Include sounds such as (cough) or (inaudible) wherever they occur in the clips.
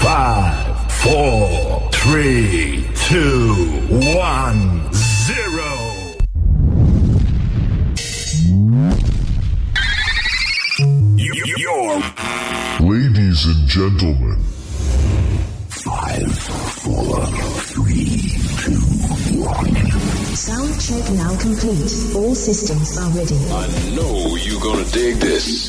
five, four, three, two, one, zero. Y- Your ladies and gentlemen. Five, four, three, two, one. Sound check now complete. All systems are ready. I know you're gonna dig this.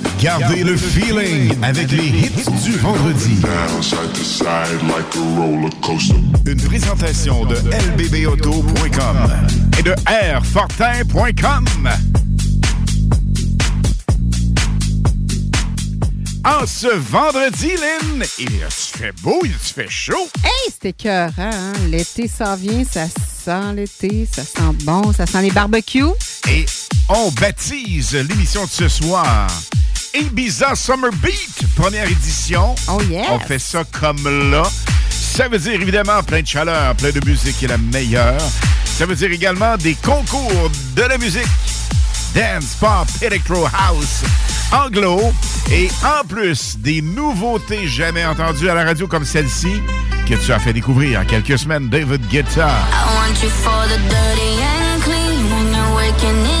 Gardez le feeling avec les hits du vendredi. Une présentation de lbbauto.com et de airfortin.com. En ce vendredi, Lynn, il se fait beau, il se fait chaud. Hey, c'était cœur, hein? L'été s'en vient, ça sent l'été, ça sent bon, ça sent les barbecues. Et on baptise l'émission de ce soir Ibiza Summer Beat, première édition. Oh yes! On fait ça comme là. Ça veut dire évidemment plein de chaleur, plein de musique qui est la meilleure. Ça veut dire également des concours de la musique. Dance, pop, electro, house, anglo. Et en plus, des nouveautés jamais entendues à la radio comme celle-ci que tu as fait découvrir en quelques semaines, David Guetta. I want you for the dirty and clean. When you're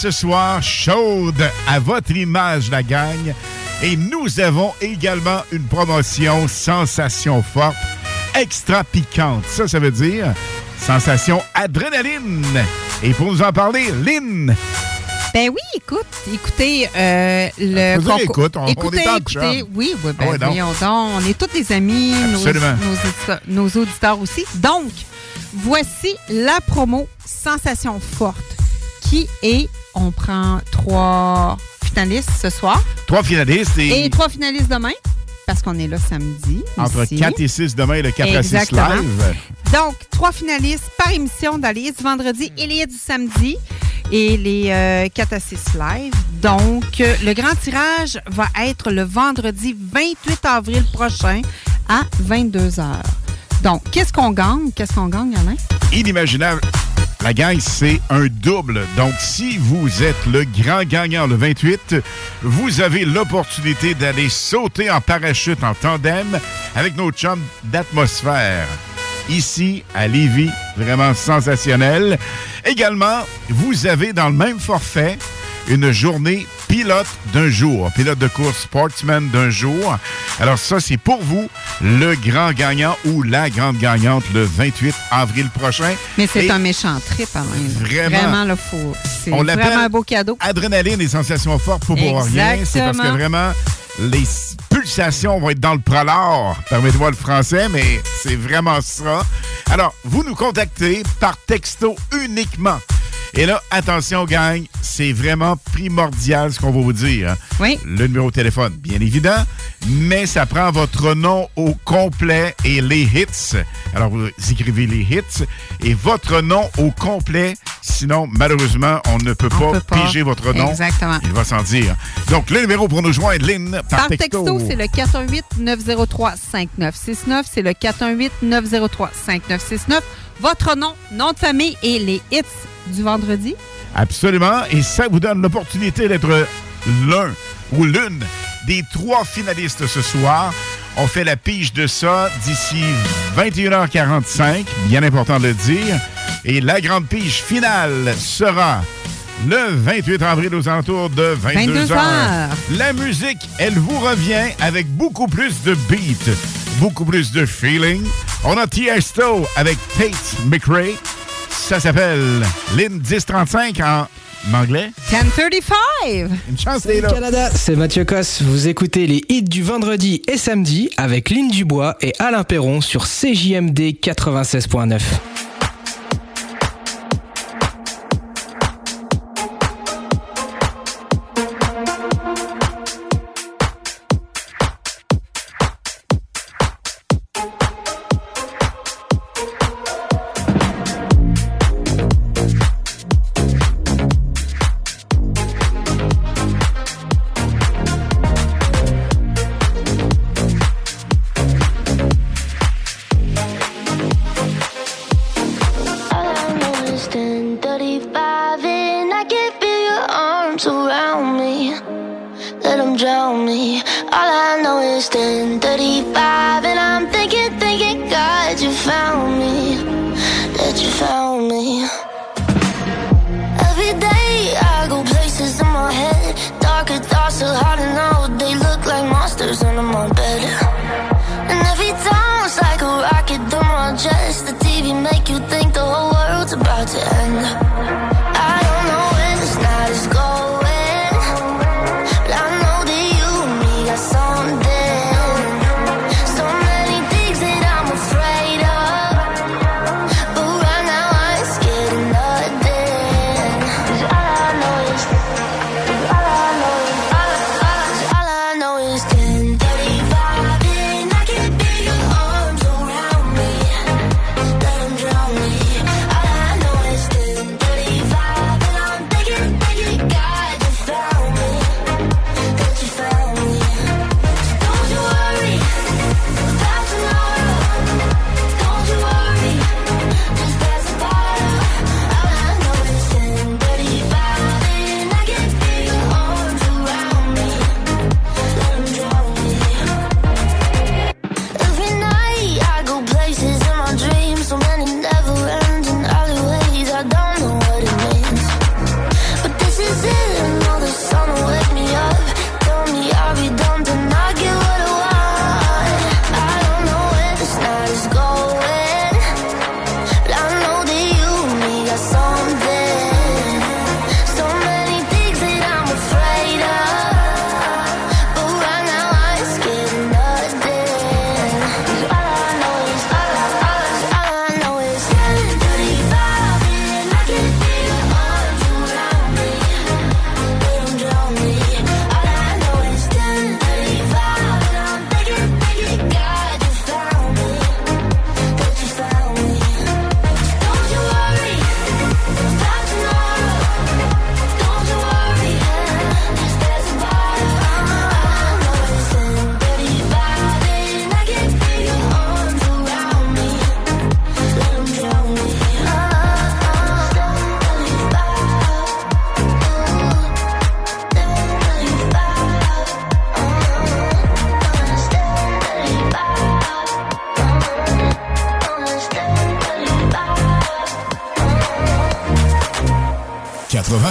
ce soir, chaude à votre image, la gagne. Et nous avons également une promotion sensation forte, extra piquante. Ça, ça veut dire sensation adrénaline. Et pour nous en parler, Lynn. Ben oui, écoute, écoutez euh, le on concours. Écoute, on, écoutez, on est écoutez, oui, oui, ben, ah on est tous des amis, Nos, nos, nos auditeurs aussi. Donc, voici la promo Sensation forte qui est on prend trois finalistes ce soir. Trois finalistes et. Et trois finalistes demain, parce qu'on est là samedi. Entre 4 et 6 demain et le 4 à 6 live. Donc, trois finalistes par émission dans les du vendredi et les du samedi et les euh, 4 à 6 live. Donc, le grand tirage va être le vendredi 28 avril prochain à 22 h. Donc, qu'est-ce qu'on gagne? Qu'est-ce qu'on gagne, Alain? Inimaginable. La gang, c'est un double. Donc, si vous êtes le grand gagnant le 28, vous avez l'opportunité d'aller sauter en parachute en tandem avec nos chums d'atmosphère. Ici, à Lévis, vraiment sensationnel. Également, vous avez dans le même forfait une journée pilote d'un jour, pilote de course sportsman d'un jour. Alors ça, c'est pour vous le grand gagnant ou la grande gagnante le 28 avril prochain. Mais c'est Et un méchant trip, quand même. Vraiment. Vraiment, le faux. C'est On l'appelle vraiment un beau cadeau. Adrénaline et sensations fortes pour pour rien. C'est parce que vraiment, les pulsations vont être dans le prolard. Permettez-moi le français, mais c'est vraiment ça. Alors, vous nous contactez par texto uniquement. Et là, attention, gang, c'est vraiment primordial ce qu'on va vous dire. hein. Oui. Le numéro de téléphone, bien évident, mais ça prend votre nom au complet et les hits. Alors, vous écrivez les hits et votre nom au complet. Sinon, malheureusement, on ne peut pas, peut pas. piger votre nom. Exactement. Il va s'en dire. Donc, le numéro pour nous joindre, Lynn, par, Par texto, c'est le 418-903-5969. C'est le 418-903-5969. Votre nom, nom de famille et les hits du vendredi. Absolument. Et ça vous donne l'opportunité d'être l'un ou l'une des trois finalistes ce soir. On fait la pige de ça d'ici 21h45. Bien important de le dire. Et la grande pige finale sera le 28 avril aux alentours de 22h. 22 heures. La musique, elle vous revient avec beaucoup plus de beat, beaucoup plus de feeling. On a Tiesto avec Tate McRae. Ça s'appelle Lynn 1035 en anglais. 1035. Une chance, les là. Canada, c'est Mathieu Cosse. Vous écoutez les hits du vendredi et samedi avec Lynn Dubois et Alain Perron sur CJMD 96.9.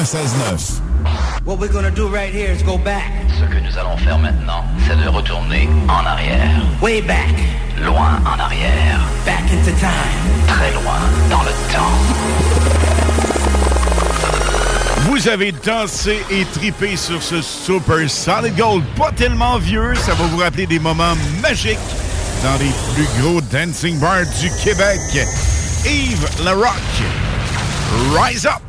96.9. What we're gonna do right here is go back. Ce que nous allons faire maintenant, c'est de retourner en arrière. Way back. Loin en arrière. Back into time. Très loin dans le temps. Vous avez dansé et tripé sur ce Super Solid Gold. Pas tellement vieux, ça va vous rappeler des moments magiques dans les plus gros dancing bars du Québec. Yves Larocque, Rise Up,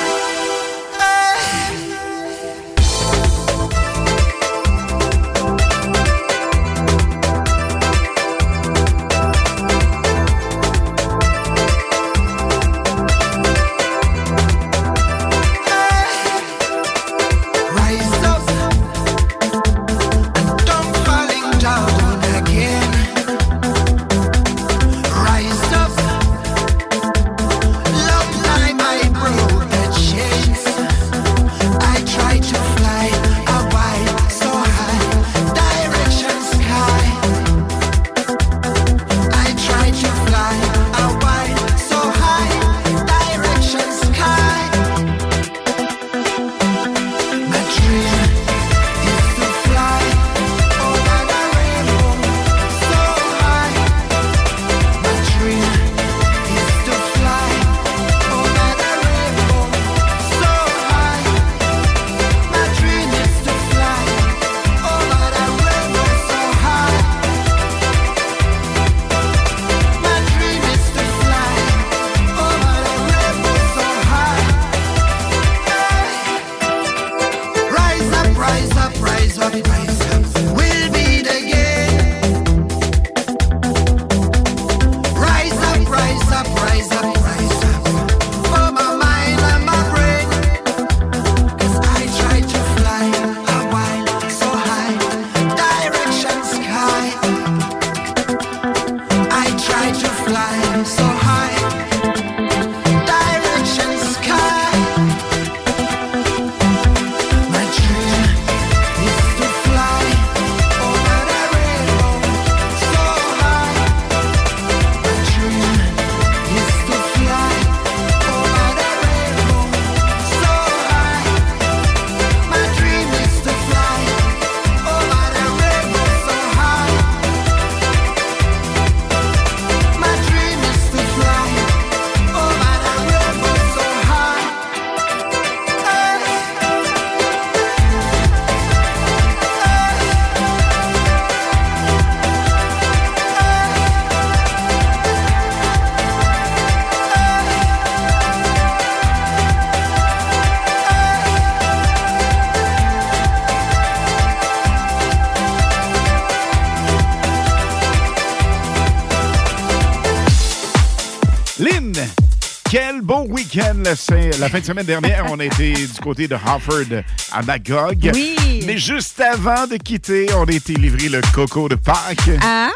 fin- de semaine dernière. On a été du côté de Harford à Magog. Oui. Mais juste avant de quitter, on a été livré le coco de Pâques. Ah?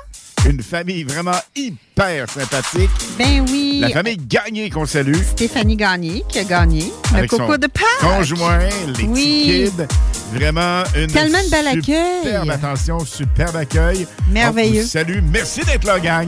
Une famille vraiment hyper sympathique. Ben oui. La famille Gagné qu'on salue. Stéphanie Gagné qui a gagné le coco de Pâques. Conjoint, les Oui. petits kids. Vraiment une Tellement de bel accueil. Superbe attention, superbe accueil. Merveilleux. Salue. Merci d'être là, gang.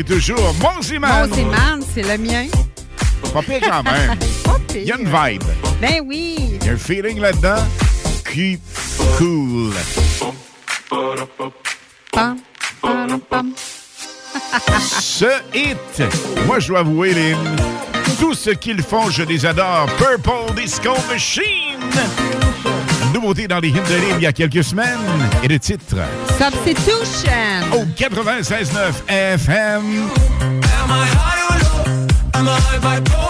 est toujours Monziman. Monziman, c'est le mien. Pas pire quand même. (laughs) Il y a une vibe. Ben oui. Il y a un feeling là-dedans Keep cool. Pam, pam, ce hit, moi je dois avouer, Lynn, tout ce qu'ils font, je les adore. Purple Disco Machine nouveauté dans les hymnes de livre il y a quelques semaines et le titre? Substitution au 96.9 FM. Am I high or low? Am I high by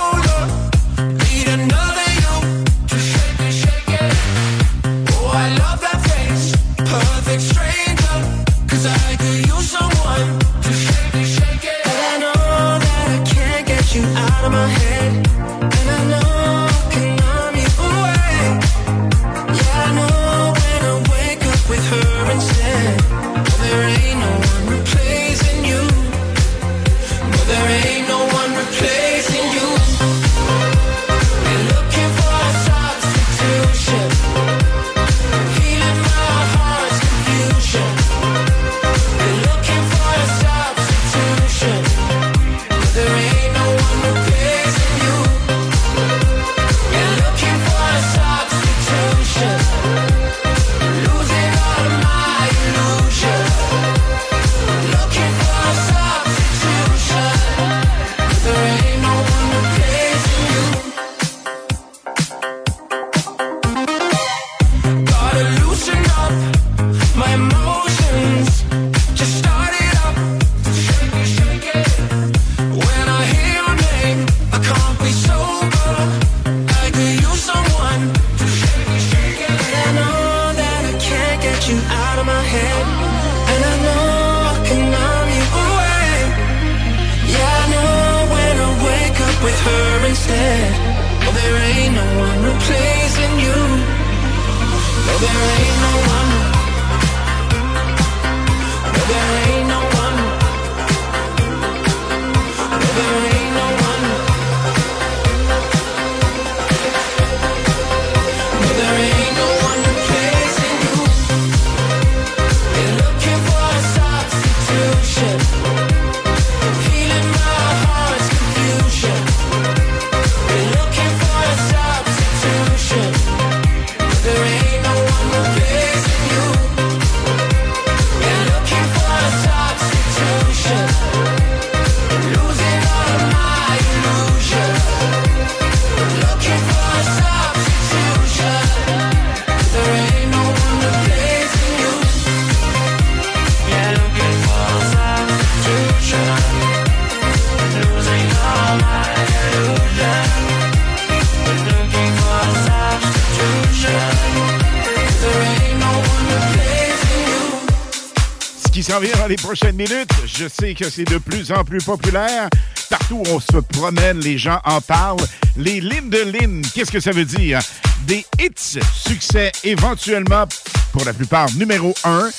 dans les prochaines minutes. Je sais que c'est de plus en plus populaire. Partout où on se promène, les gens en parlent. Les lignes de lignes, qu'est-ce que ça veut dire? Des hits, succès éventuellement, pour la plupart, numéro un,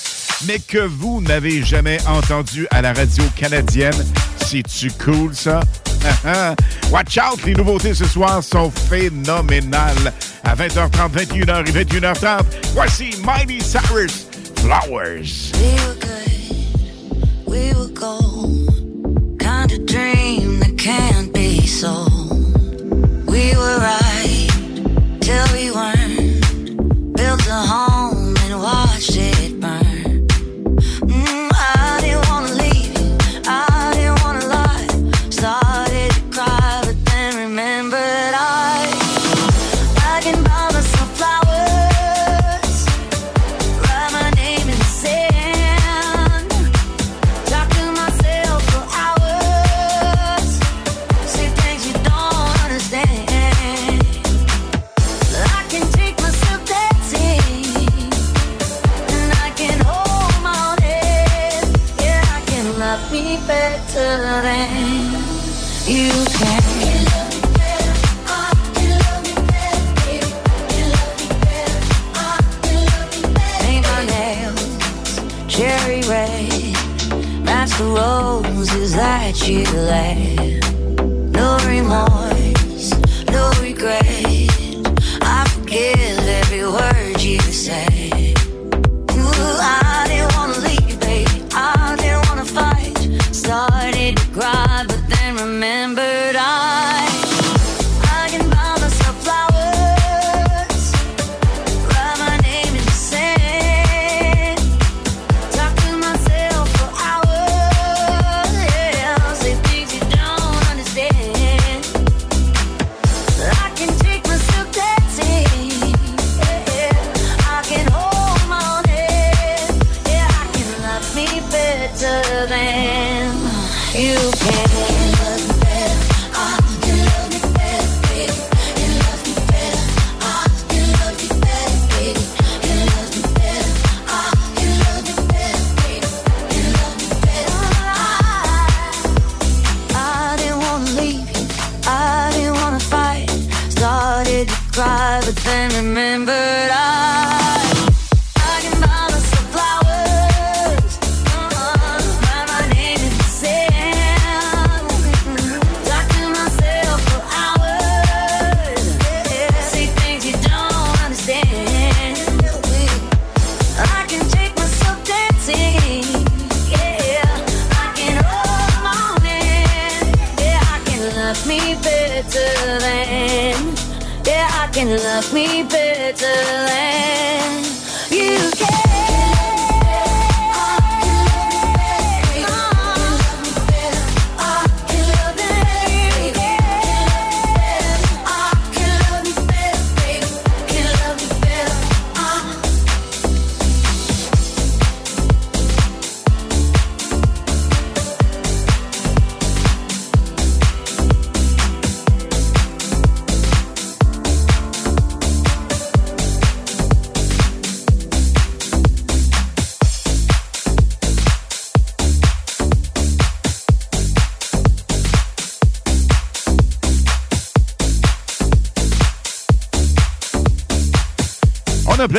mais que vous n'avez jamais entendu à la radio canadienne. C'est-tu cool, ça? (laughs) Watch out, les nouveautés ce soir sont phénoménales. À 20h30, 21h et 21h30, voici Mighty Cyrus Flowers. we. Kind of dream that can't be. We were right till we weren't. Built a home.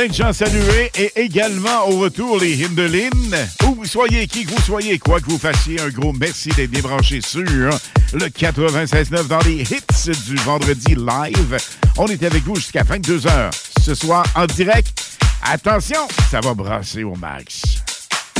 Plein de gens à saluer et également au retour les Hindelines. Où vous soyez, qui que vous soyez, quoi que vous fassiez, un gros merci d'être débranché sur le 96.9 dans les hits du vendredi live. On est avec vous jusqu'à 22h ce soir en direct. Attention, ça va brasser au max.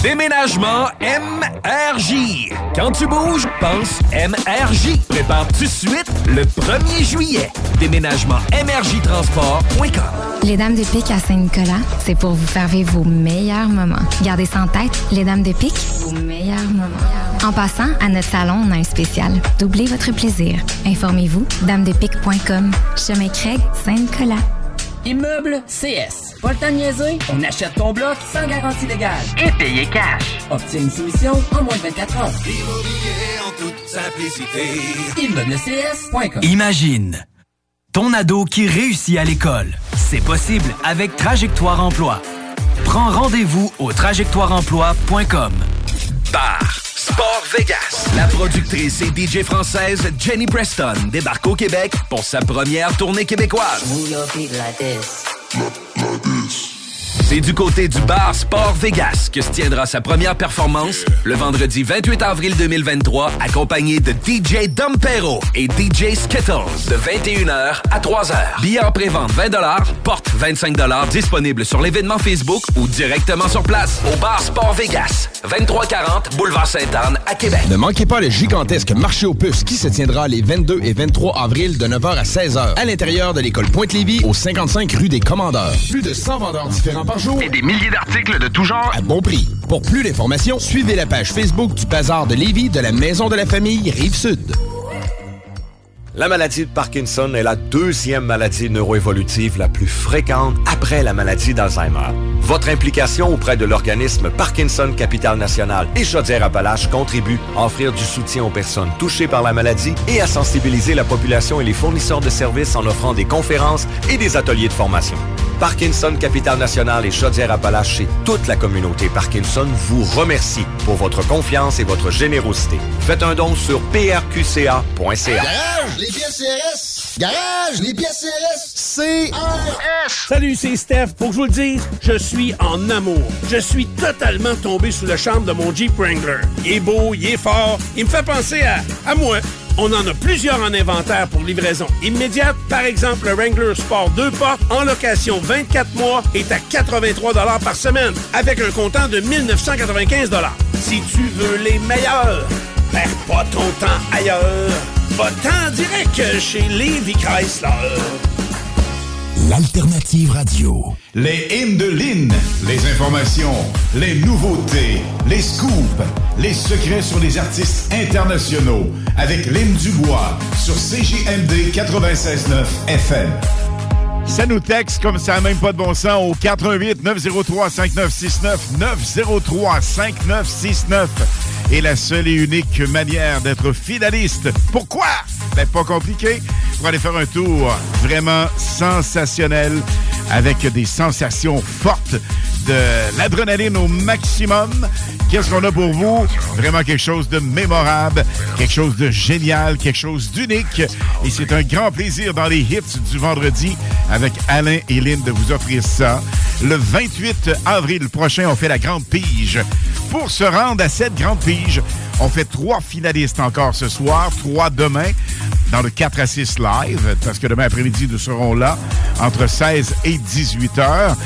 Déménagement MRJ. Quand tu bouges, pense MRJ. Prépare tout de suite le 1er juillet. Déménagement MRJtransport.com. Les Dames de Pique à Saint-Nicolas, c'est pour vous faire vivre vos meilleurs moments. Gardez ça en tête, les Dames de Pique, vos meilleurs moments. En passant, à notre salon, on a un spécial. Doublez votre plaisir. Informez-vous, damedepique.com. Chemin Craig, Saint-Nicolas. Immeuble CS. Pas le temps de niaiser? On achète ton bloc sans garantie légale. Et payer cash. Obtiens une soumission en moins de 24 heures. Immobilier en toute simplicité. ImmeublesCS.com Imagine ton ado qui réussit à l'école. C'est possible avec Trajectoire Emploi. Prends rendez-vous au trajectoireemploi.com. Bar Sport Vegas. La productrice et DJ française Jenny Preston débarque au Québec pour sa première tournée québécoise. C'est du côté du bar Sport Vegas que se tiendra sa première performance le vendredi 28 avril 2023, accompagné de DJ Dompero et DJ Skittles de 21h à 3h. Billets en pré-vente 20 porte 25 disponible sur l'événement Facebook ou directement sur place au bar Sport Vegas, 2340 Boulevard Sainte-Anne à Québec. Ne manquez pas le gigantesque marché aux puces qui se tiendra les 22 et 23 avril de 9h à 16h à l'intérieur de l'école Pointe-Lévis au 55 rue des Commandeurs. Plus de 100 vendeurs différents par jour Et des milliers d'articles de tout genre. à bon prix. Pour plus d'informations, suivez la page Facebook du Bazar de Lévis de la Maison de la Famille Rive-Sud. La maladie de Parkinson est la deuxième maladie neuroévolutive la plus fréquente après la maladie d'Alzheimer. Votre implication auprès de l'organisme Parkinson Capital National et Chaudière-Appalaches contribue à offrir du soutien aux personnes touchées par la maladie et à sensibiliser la population et les fournisseurs de services en offrant des conférences et des ateliers de formation. Parkinson Capital National et Chaudière-Appalaches et toute la communauté Parkinson vous remercie pour votre confiance et votre générosité. Faites un don sur prqca.ca. Garage, les pièces CRS. Garage, les pièces CRS. CRS. Salut, c'est Steph. Pour que je vous le dise, je suis en amour. Je suis totalement tombé sous le charme de mon Jeep Wrangler. Il est beau, il est fort, il me fait penser à, à moi. On en a plusieurs en inventaire pour livraison immédiate. Par exemple, le Wrangler Sport 2 portes en location 24 mois est à 83 par semaine avec un comptant de 1995 Si tu veux les meilleurs, perds pas ton temps ailleurs. Va-t'en direct chez Levi Chrysler. L'alternative radio. Les hymnes de Lynn, les informations, les nouveautés, les scoops, les secrets sur les artistes internationaux avec Lynn Dubois sur CJMD 96.9 FM. Ça nous texte comme ça, même pas de bon sens, au 88 903 5969 903 5969. Et la seule et unique manière d'être finaliste. Pourquoi? Ben, pas compliqué. Pour aller faire un tour vraiment sensationnel avec des sensations fortes de l'adrénaline au maximum. Qu'est-ce qu'on a pour vous? Vraiment quelque chose de mémorable, quelque chose de génial, quelque chose d'unique. Et c'est un grand plaisir dans les hits du vendredi avec Alain et Lynn de vous offrir ça. Le 28 avril prochain, on fait la grande pige. Pour se rendre à cette grande pige, on fait trois finalistes encore ce soir, trois demain dans le 4 à 6 live, parce que demain après-midi, nous serons là entre 16 et 18 heures.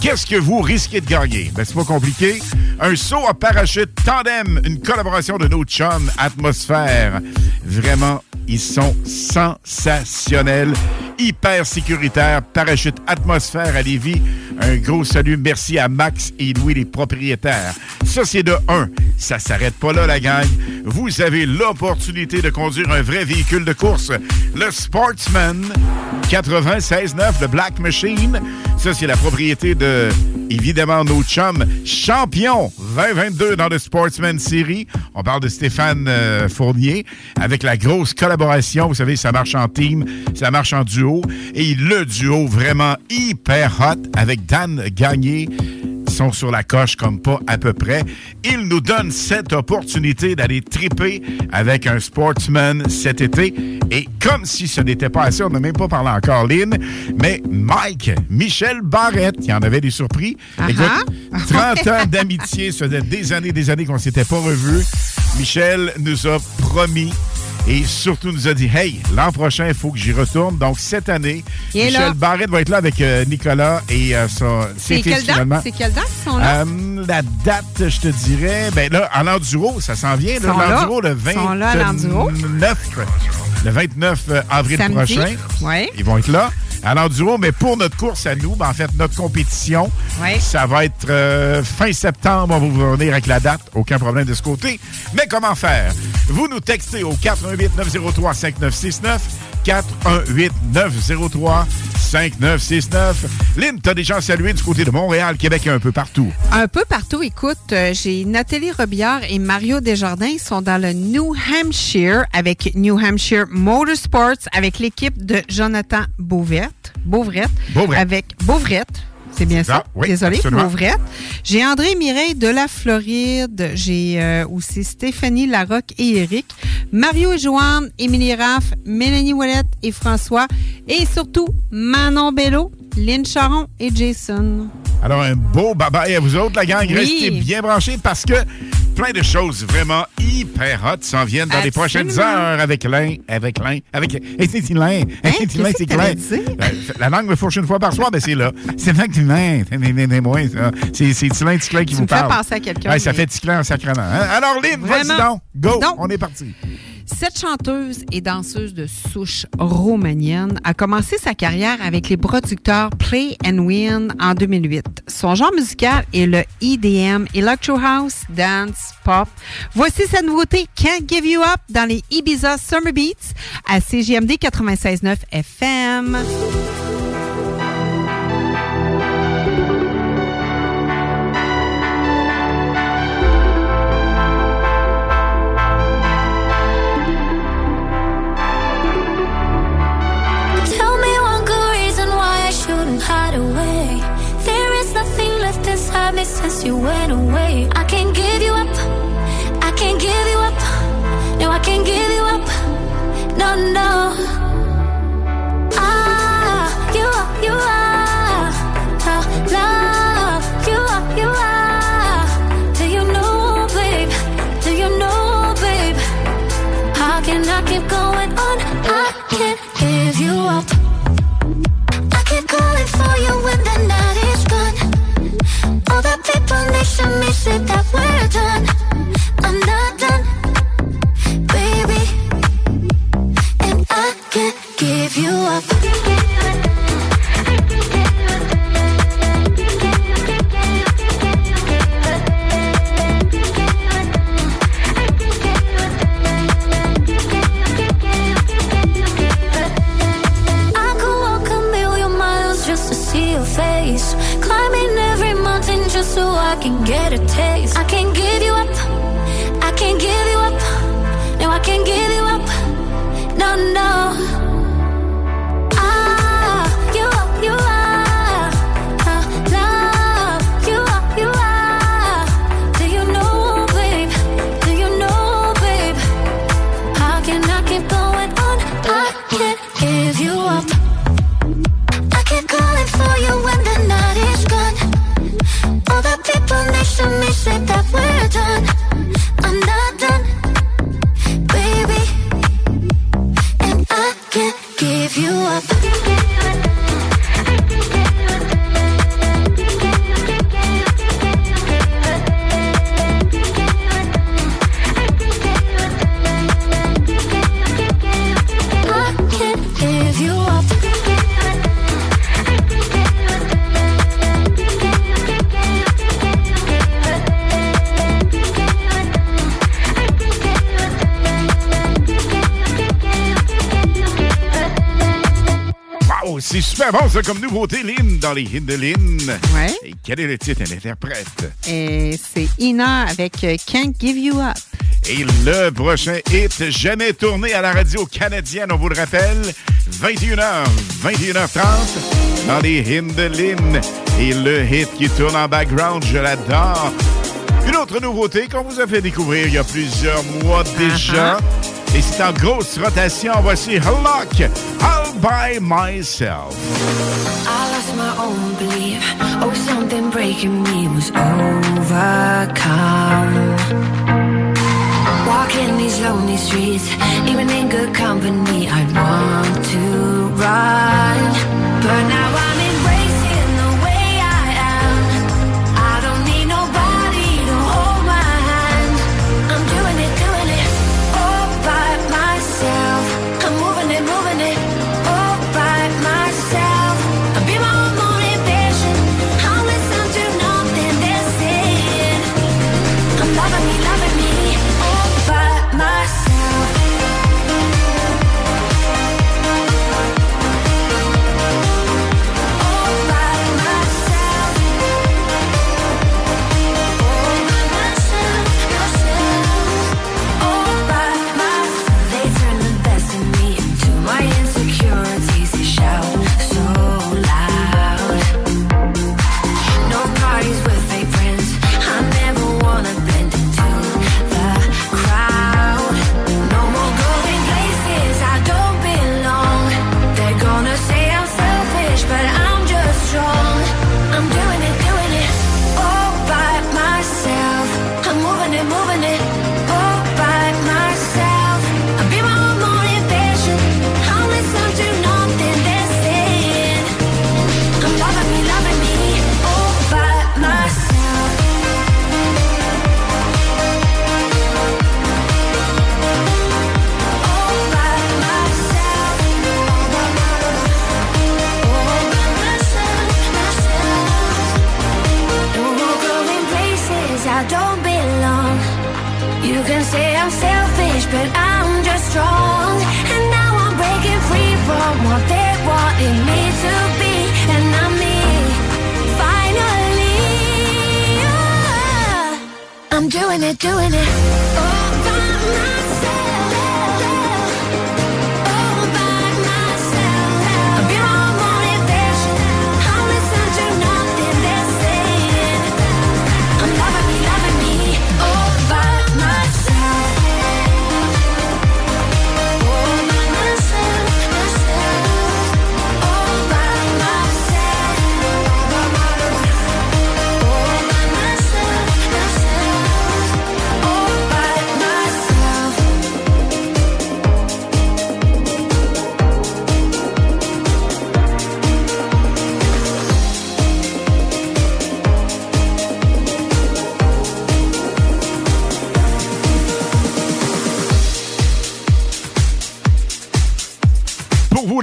Qu'est-ce que vous risquez de gagner? Ben, c'est pas compliqué. Un saut à parachute tandem, une collaboration de nos chums Atmosphère. Vraiment, ils sont sensationnels, hyper sécuritaires. Parachute Atmosphère à Lévis. Un gros salut. Merci à Max et Louis, les propriétaires. Ça, c'est de 1. Ça s'arrête pas là, la gang. Vous avez l'opportunité de conduire un vrai véhicule de course. Le Sportsman 96.9, le Black Machine. Ça, c'est la propriété de, évidemment, nos chums champions 2022 dans le Sportsman Series. On parle de Stéphane euh, Fournier avec la grosse collaboration. Vous savez, ça marche en team, ça marche en duo. Et le duo vraiment hyper hot avec Dan Gagné. Sont sur la coche comme pas à peu près. Ils nous donnent cette opportunité d'aller triper avec un sportsman cet été. Et comme si ce n'était pas assez, on n'a même pas parlé encore, Lynn, mais Mike, Michel Barrette, il y en avait des surpris. Ah Écoute, ah. 30 (laughs) ans d'amitié, ça faisait des années des années qu'on ne s'était pas revus. Michel nous a promis et surtout nous a dit Hey, l'an prochain, il faut que j'y retourne. Donc, cette année, Il Michel. Barrette va être là avec euh, Nicolas et euh, son, ses C'est fils, quelle date? finalement. C'est quelle date qu'ils sont là? Euh, la date, je te dirais, ben là, à l'enduro, ça s'en vient. L'enduro, le Ils sont là à l'enduro. 29, le 29 avril Samedi. prochain. Ouais. Ils vont être là à l'enduro, mais pour notre course à nous, ben, en fait, notre compétition, ça va être euh, fin septembre. On va vous revenir avec la date. Aucun problème de ce côté. Mais comment faire? Vous nous textez au 418 903 5969 418 903 5969 Lynn, t'as des gens salués du côté de Montréal, Québec et un peu partout. Un peu partout, écoute, euh, j'ai Nathalie Robillard et Mario Desjardins ils sont dans le New Hampshire avec New Hampshire Motorsports avec l'équipe de Jonathan. Beauvrette. Beauvrette. Avec Beauvrette. C'est bien ça? Oui, Désolé, absolument. Beauvrette. J'ai André Mireille de la Floride. J'ai euh, aussi Stéphanie Larocque et Eric. Mario et Joanne, Émilie Raff, Mélanie Ouellette et François. Et surtout, Manon Bello, Lynn Charon et Jason. Alors, un beau bye-bye à vous autres, la gang. Oui. Restez bien branchés parce que plein de choses vraiment hyper hot s'en viennent dans les prochaines heures avec l'un, avec l'un, avec... (laughs) Et c'est l'un, c'est que c'est clair. dit? La, la langue me fourche une fois par soir, ben c'est là. (laughs) C'est vrai que c'est l'un, c'est ça. C'est Ticlin, qui Tu vous me parle. penser à quelqu'un, Ouais, ça fait Ticlin en sacrement. hein? Alors, Lynn, vas-y donc. Go, Donc- on est parti. Cette chanteuse et danseuse de souche romanienne a commencé sa carrière avec les producteurs Play and Win en 2008. Son genre musical est le EDM, Electro House, Dance, Pop. Voici sa nouveauté Can't Give You Up dans les Ibiza Summer Beats à CGMD 96.9 FM. Me since you went away. I can't give you up. I can't give you up. No, I can't give you up. No, no. Ah, you are, you are. Love, you are, you are. Do you know, babe? Do you know, babe? How can I keep going on? I can't give you up. I keep calling for you when the night is. All the people next to me say that we're done. I'm not done, baby. And I can't give you up. I just so I can get a taste. I can't give you up. I can't give you up. No, I can't give you up. No, no. People next me that we're done. I'm not done, baby. And I can't give you up. C'est super bon, ça, comme nouveauté, Lynn, dans les hits de Lynn. Ouais. Et quel est le titre? Et l'interprète? Et c'est Ina avec euh, Can't Give You Up. Et le prochain hit jamais tourné à la radio canadienne, on vous le rappelle, 21h, 21h30 dans les hymnes de Lynn. Et le hit qui tourne en background, je l'adore. Une autre nouveauté qu'on vous a fait découvrir il y a plusieurs mois déjà. Et c'est en grosse rotation. Voici Lock, All By Myself. I lost my own belief. Oh, something breaking me was overcome. Walking these lonely streets, even in good company, I'd want to run. But now I'm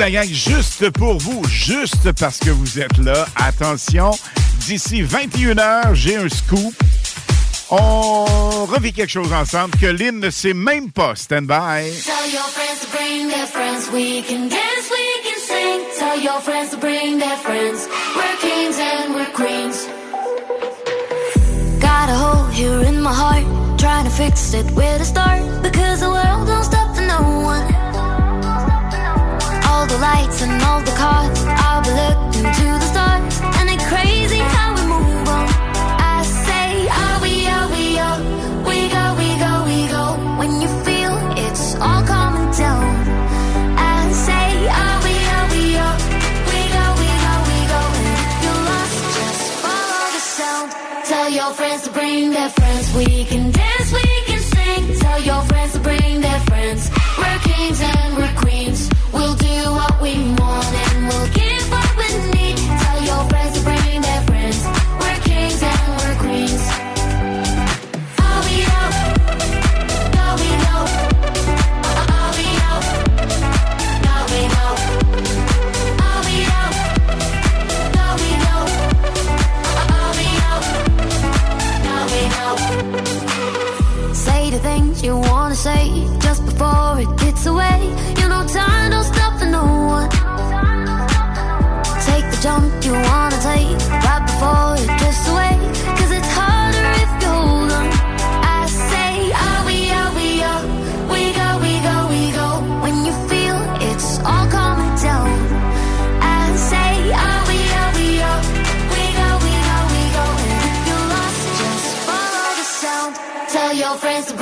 juste pour vous, juste parce que vous êtes là, attention, d'ici 21h, j'ai un scoop. On revit quelque chose ensemble que Lynn ne sait même pas. Stand by. Tell your friends to bring their friends. We can dance, we can sing. Tell your friends to bring their friends. We're kings and we're queens. Got a hole here in my heart. Trying to fix it where to start. Because the world don't stop for no one. The lights and all the cars. I'll be looking to the stars. And it's crazy how we move on. I say, are we, are we, are we go, we go, we go. When you feel it's all coming down. I say, are we, are we, are we go, we go, we go. And if you're lost, just follow the sound. Tell your friends to bring their friends. We can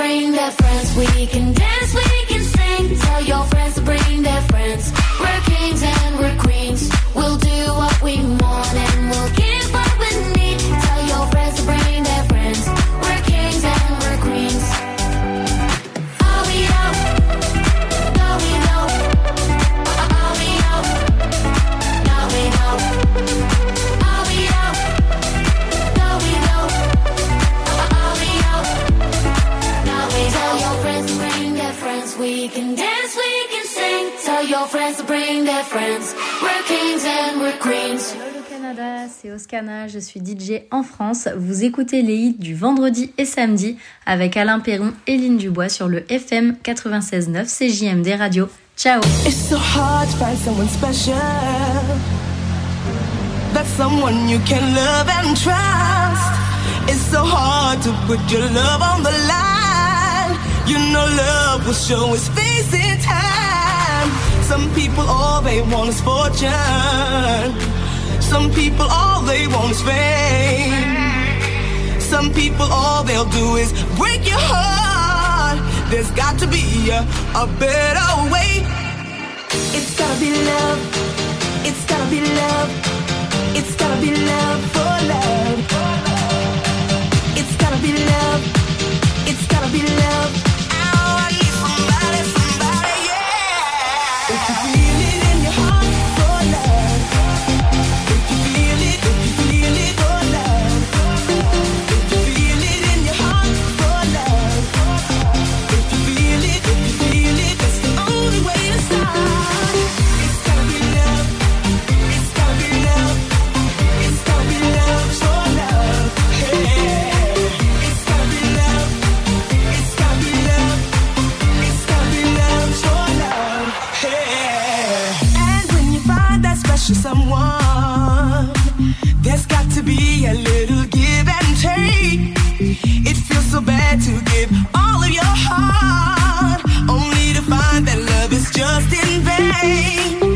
bring their friends. We can Canada, c'est Oscana, je suis DJ en France. Vous écoutez les hits du vendredi et samedi avec Alain Perron et Lynn Dubois sur le FM 96.9 CJMD Radio. Ciao It's so hard to find someone special. That's someone you can love and trust. It's so hard to put your love on the line. You know love will show its face in time. Some people all they want is fortune. Some people all they want is fame. Some people all they'll do is break your heart. There's got to be a, a better way. It's gotta be love. It's gotta be love. It's gotta be love for love. It's gotta be love. It's gotta be love. Be a little give and take. It feels so bad to give all of your heart, only to find that love is just in vain.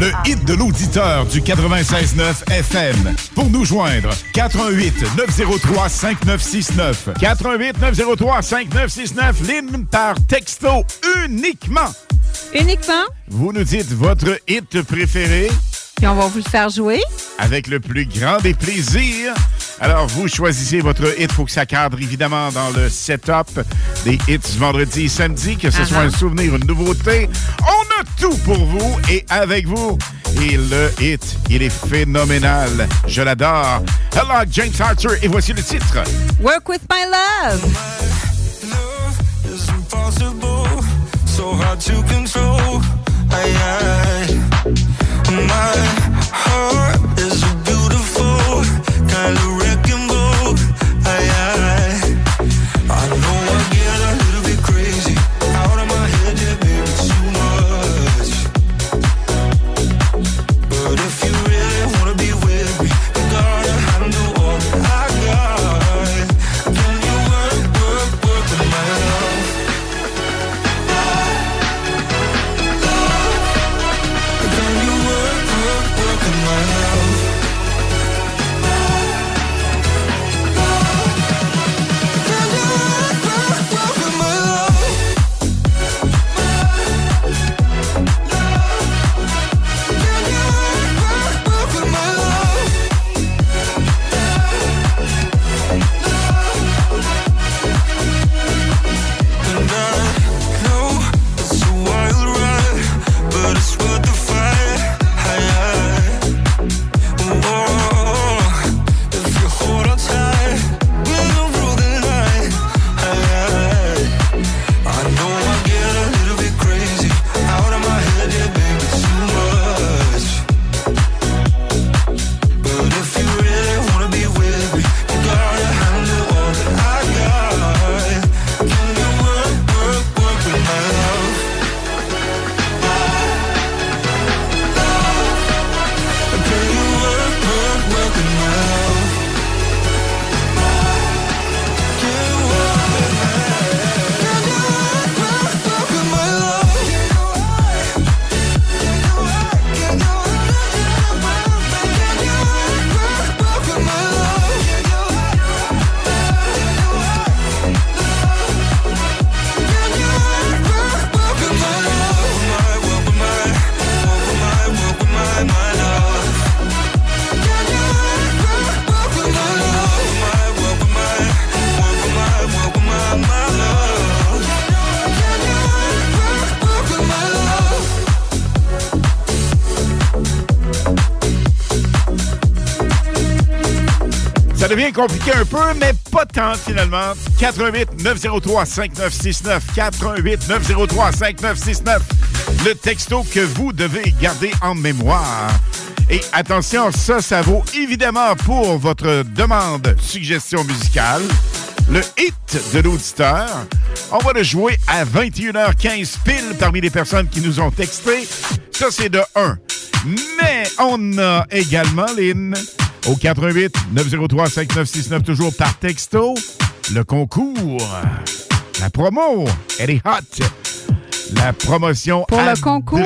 Le hit de l'auditeur du 96.9 FM. Pour nous joindre, 88 903 5969. 88 903 5969. Ligne par texto uniquement. Uniquement? Vous nous dites votre hit préféré. Puis on va vous le faire jouer. Avec le plus grand des plaisirs. Alors, vous choisissez votre hit. faut que ça cadre évidemment dans le setup des hits vendredi et samedi, que ce Ah soit un souvenir, une nouveauté. On a tout pour vous et avec vous. Et le hit, il est phénoménal. Je l'adore. Hello, James Arthur. Et voici le titre. Work with my love. is impossible, so hard to control. Aye, aye. My devient compliqué un peu, mais pas tant finalement. 88 903 5969. 88 903 5969. Le texto que vous devez garder en mémoire. Et attention, ça, ça vaut évidemment pour votre demande suggestion musicale. Le hit de l'auditeur. On va le jouer à 21h15 pile parmi les personnes qui nous ont texté. Ça, c'est de 1. Mais on a également, Lynn, au 88 903 5969, toujours par texto, le concours. La promo, elle est hot. La promotion Pour le concours.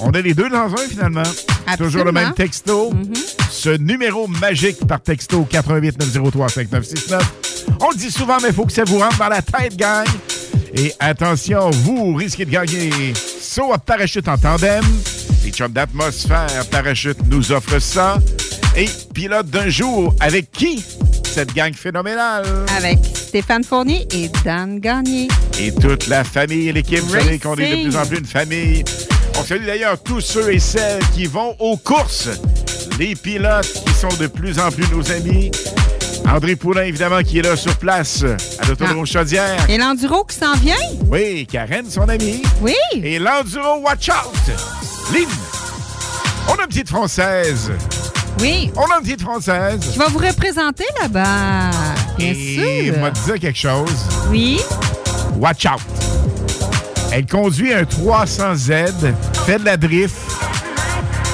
On a les deux dans un, finalement. Toujours le même texto. Ce numéro magique par texto 88 903 5969. On le dit souvent, mais il faut que ça vous rentre dans la tête, gang. Et attention, vous risquez de gagner saut à parachute en tandem. Les chums d'atmosphère parachute nous offrent ça. Et pilote d'un jour, avec qui? Cette gang phénoménale? Avec Stéphane Fournier et Dan Gagné. Et toute la famille et l'équipe. Vous savez qu'on est de plus en plus une famille. On salue d'ailleurs tous ceux et celles qui vont aux courses. Les pilotes qui sont de plus en plus nos amis. André Poulain, évidemment, qui est là sur place à l'autodrome Chaudière. Et l'enduro qui s'en vient? Oui, Karen, son amie. Oui. Et l'Enduro Watch Out. Lynn, on a une petite Française. Oui. On a une petite Française. Qui va vous représenter là-bas. Bien Et sûr. m'a dit quelque chose. Oui. Watch out. Elle conduit un 300Z, fait de la drift.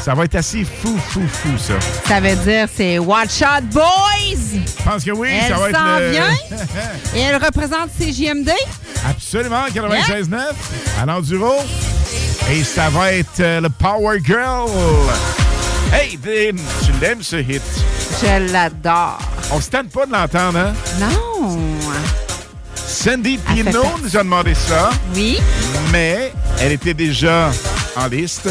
Ça va être assez fou, fou, fou, ça. Ça veut dire c'est Watch Out Boys. Je pense que oui, Elle ça va être s'en le- vient. (laughs) Et elle représente CJMD. Absolument, 96.9 à l'enduro. Et ça va être euh, le Power Girl. Hey, Lynn, tu l'aimes ce hit? Je l'adore. On se tente pas de l'entendre, hein? Non. Sandy Pino nous a demandé ça. Oui. Mais elle était déjà en liste.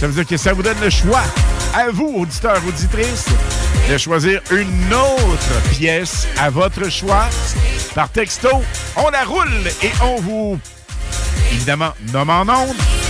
Ça veut dire que ça vous donne le choix, à vous, auditeurs, auditrices, de choisir une autre pièce à votre choix. Par texto, on la roule et on vous, évidemment, nomme en ondes.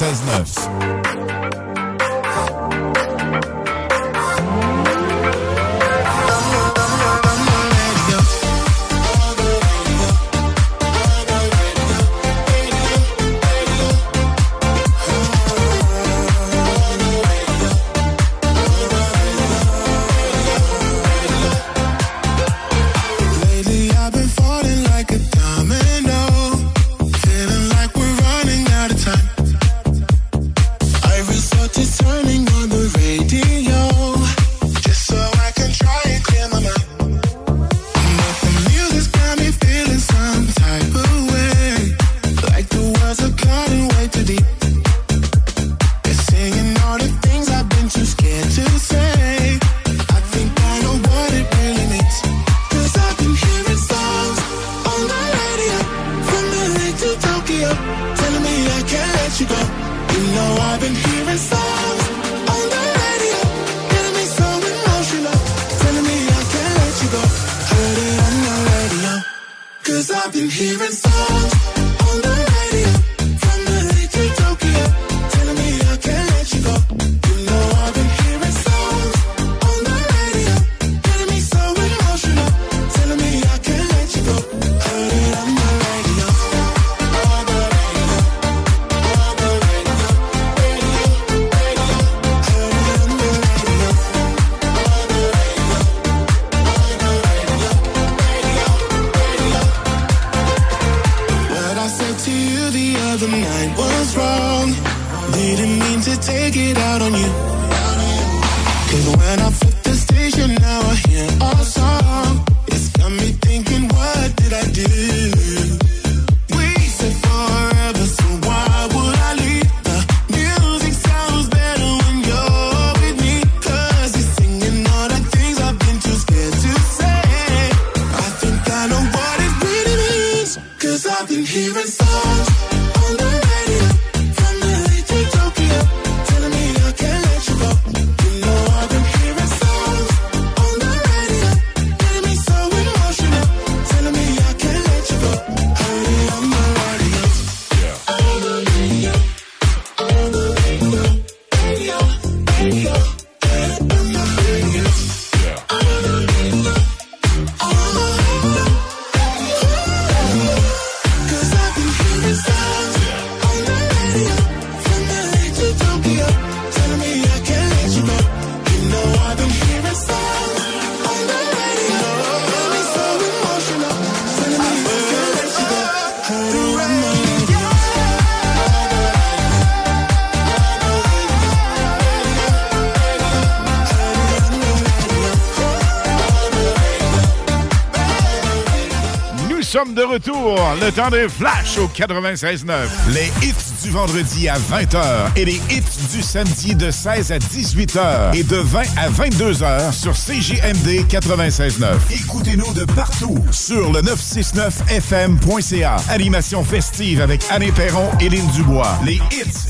96.9. le temps des flash au 96.9. Les hits du vendredi à 20h et les hits du samedi de 16 à 18h et de 20 à 22h sur CJMD 96.9. Écoutez-nous de partout sur le 969fm.ca. Animation festive avec Anne Perron et Lynn Dubois. Les hits,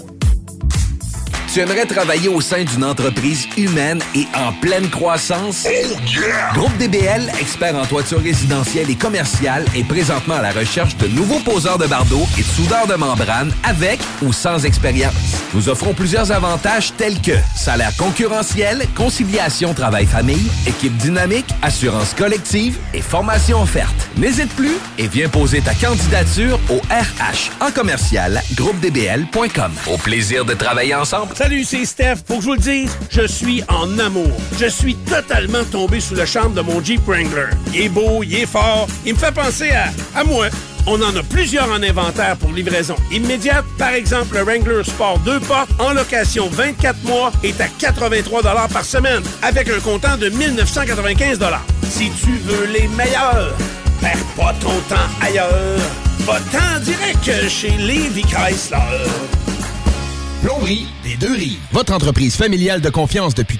Tu aimerais travailler au sein d'une entreprise humaine et en pleine croissance? Groupe DBL, expert en toiture résidentielle et commerciale, est présentement à la recherche de nouveaux poseurs de bardeaux et de soudeurs de membrane avec ou sans expérience. Nous offrons plusieurs avantages tels que salaire concurrentiel, conciliation travail-famille, équipe dynamique, assurance collective et formation offerte. N'hésite plus et viens poser ta candidature au RH en commercial groupedbl.com. Au plaisir de travailler ensemble. Salut, c'est Steph. Pour que je vous le dise, je suis en amour. Je suis totalement tombé sous le charme de mon Jeep Wrangler. Il est beau, il est fort, il me fait penser à, à moi. On en a plusieurs en inventaire pour livraison immédiate. Par exemple, le Wrangler Sport 2 portes en location 24 mois est à 83 par semaine avec un comptant de 1995 Si tu veux les meilleurs, perds pas ton temps ailleurs. Va-t'en direct chez Levi Chrysler. Plomberie des deux rives. Votre entreprise familiale de confiance depuis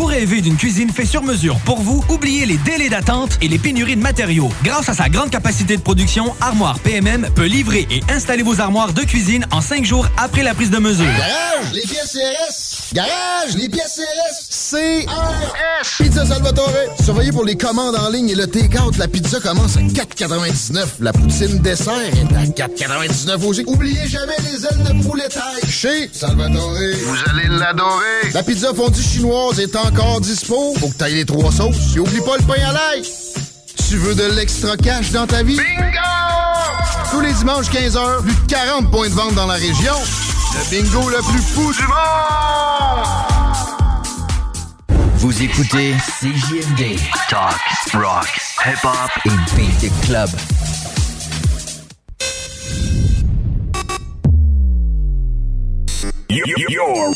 Vous rêvez d'une cuisine faite sur mesure pour vous? Oubliez les délais d'attente et les pénuries de matériaux. Grâce à sa grande capacité de production, Armoire PMM peut livrer et installer vos armoires de cuisine en cinq jours après la prise de mesure. Garage, les pièces CRS. Garage, les pièces CRS. CRS. Pizza Salvatore. Surveillez pour les commandes en ligne et le take-out. La pizza commence à 4,99. La poutine dessert est à 4,99 aussi. Oubliez jamais les ailes de poulet taille. Chez Salvatore. Vous allez l'adorer. La pizza fondue chinoise est encore dispo? Faut que t'ailles les trois sauces. Et oublie pas le pain à l'ail. Tu veux de l'extra cash dans ta vie? Bingo! Tous les dimanches 15h, plus de 40 points de vente dans la région. Le bingo le plus fou du monde! Vous écoutez CJMD. Talk, rock, hip-hop et beat club. You're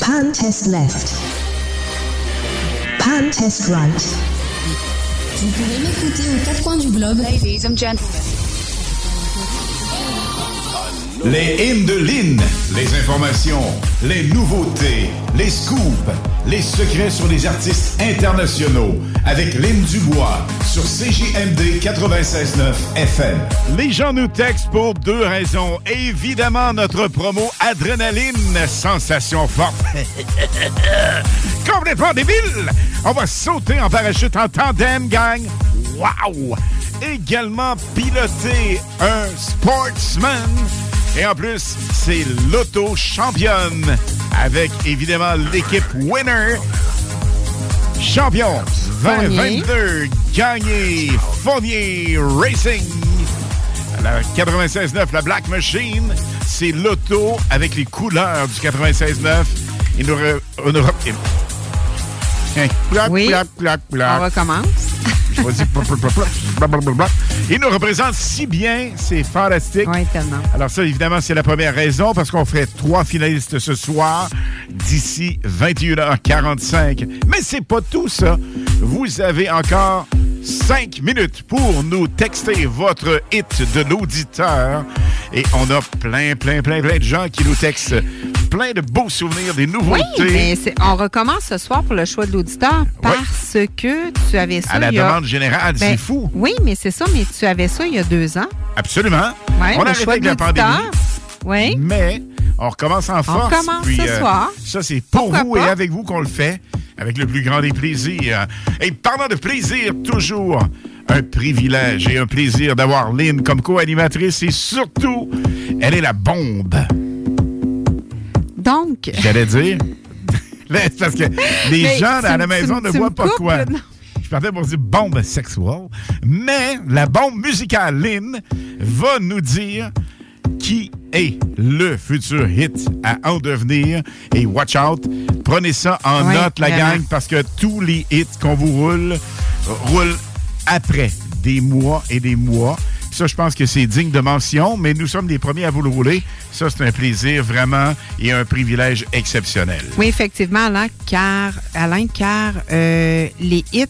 Pan test left. Pan test right. Vous pouvez m'écouter aux quatre coins du globe. Ladies and gentlemen. Les hymnes de Lynn, les informations, les nouveautés, les scoops, les secrets sur les artistes internationaux avec Lynn Dubois sur CJMD 96.9 FM. Les gens nous textent pour deux raisons. Évidemment, notre promo Adrénaline, sensation forte. (laughs) Complètement débile! On va sauter en parachute en tandem, gang. Wow! Également piloter un sportsman. Et en plus, c'est l'auto championne avec évidemment l'équipe winner. Champion 2022 gagné Fournier Racing. La 96.9, la Black Machine, c'est l'auto avec les couleurs du 96.9. Il nous... re- Oui. On recommence. Je. Il nous représente si bien, c'est fantastique. Oui, tellement. Alors ça, évidemment, c'est la première raison parce qu'on ferait trois finalistes ce soir d'ici 21h45. Mais c'est pas tout ça. Vous avez encore cinq minutes pour nous texter votre hit de l'auditeur. Et on a plein, plein, plein, plein de gens qui nous textent plein de beaux souvenirs, des Oui, nouveautés. mais c'est- on recommence ce soir pour le choix de l'auditeur parce que tu avais ça. À la il y a- demande générale, Ben, c'est fou. Oui, mais c'est ça, mais tu avais ça il y a deux ans. Absolument. Ouais, on a arrêté avec la pandémie. Oui. Mais on recommence en force. recommence puis, ce soir. Ça, c'est pour Pourquoi vous pas? et avec vous qu'on le fait, avec le plus grand des plaisirs. Et parlant de plaisir, toujours un privilège et un plaisir d'avoir Lynn comme co-animatrice et surtout, elle est la bombe. Donc. J'allais dire. (laughs) Parce que les Mais gens à la maison ne voient pas coupes, quoi. non. Je partais pour dire bombe sexuelle. Mais la bombe musicale Lynn va nous dire qui est le futur hit à en devenir. Et watch out, prenez ça en note, la gang, parce que tous les hits qu'on vous roule roulent après des mois et des mois. Ça, je pense que c'est digne de mention, mais nous sommes les premiers à vous le rouler. Ça, c'est un plaisir vraiment et un privilège exceptionnel. Oui, effectivement, Alain, car, Alain, car euh, les hits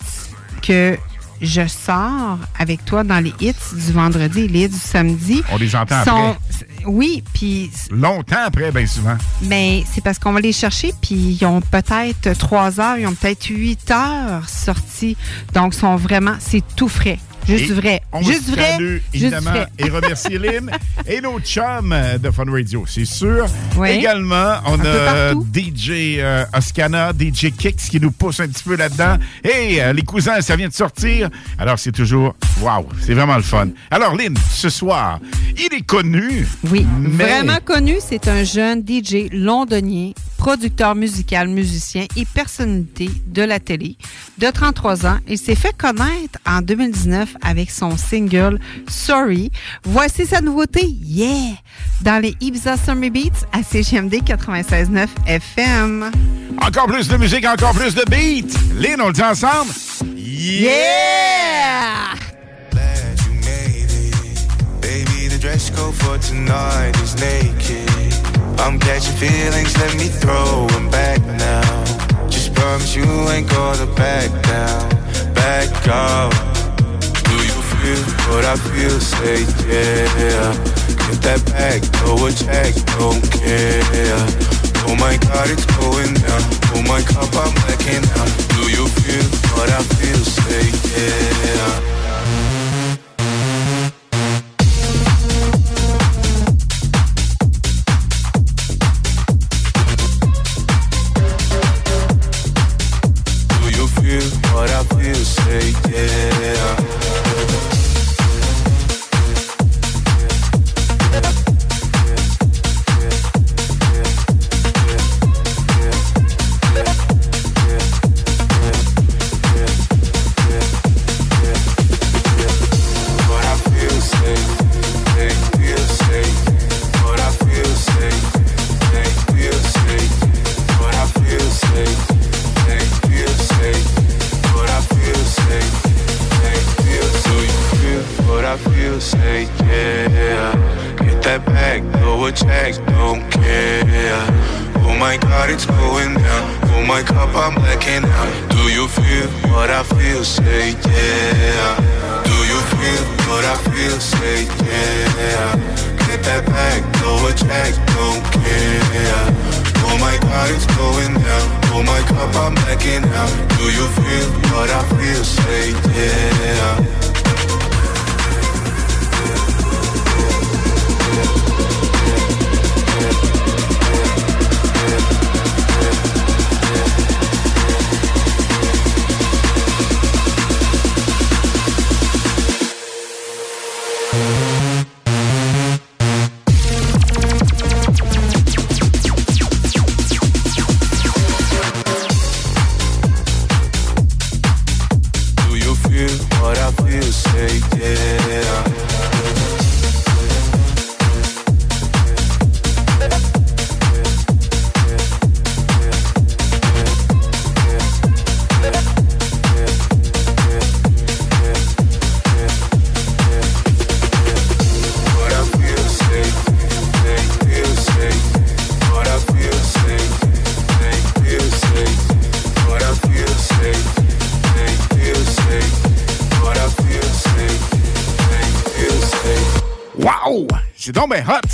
que je sors avec toi dans les hits du vendredi et les hits du samedi. On les entend sont- après. Oui, puis Longtemps après, bien souvent. mais c'est parce qu'on va les chercher, puis ils ont peut-être trois heures, ils ont peut-être huit heures sortis. Donc, ils sont vraiment, c'est tout frais. Juste Et vrai. On Juste vrai. salue, évidemment, et remercier Lynn (laughs) et nos chums de Fun Radio, c'est sûr. Oui. Également, on Un a. DJ euh, Oscana, DJ Kicks qui nous pousse un petit peu là-dedans. Et euh, les cousins, ça vient de sortir. Alors, c'est toujours, waouh, c'est vraiment le fun. Alors, Lynn, ce soir, il est connu. Oui, mais vraiment connu. C'est un jeune DJ londonien, producteur musical, musicien et personnalité de la télé de 33 ans. Il s'est fait connaître en 2019 avec son single Sorry. Voici sa nouveauté, Yeah, dans les Ibiza Summer Beats à CGMD 96.9 FM. Encore plus de musique, encore plus de beats. Lynn, on le dit ensemble? Yeah! Baby, the dress code for tonight is naked. I'm catching feelings, let me throw 'em back now. Just promise you ain't gonna back down, back up. Do you feel what I feel? Say yeah. Get that back, go a check, don't care. Oh my God, it's going down. Oh my cup, I'm blacking out. Do you feel what I feel? Say yeah. What I feel? Say yeah. A check, don't care. Oh my God, it's going down. Oh my cup, I'm blacking out. Do you feel what I feel? Say yeah. Do you feel what I feel? Say yeah. Get that back, throw a check, don't care. Oh my God, it's going down. Oh my cup, I'm blacking out. Do you feel what I feel? Say yeah.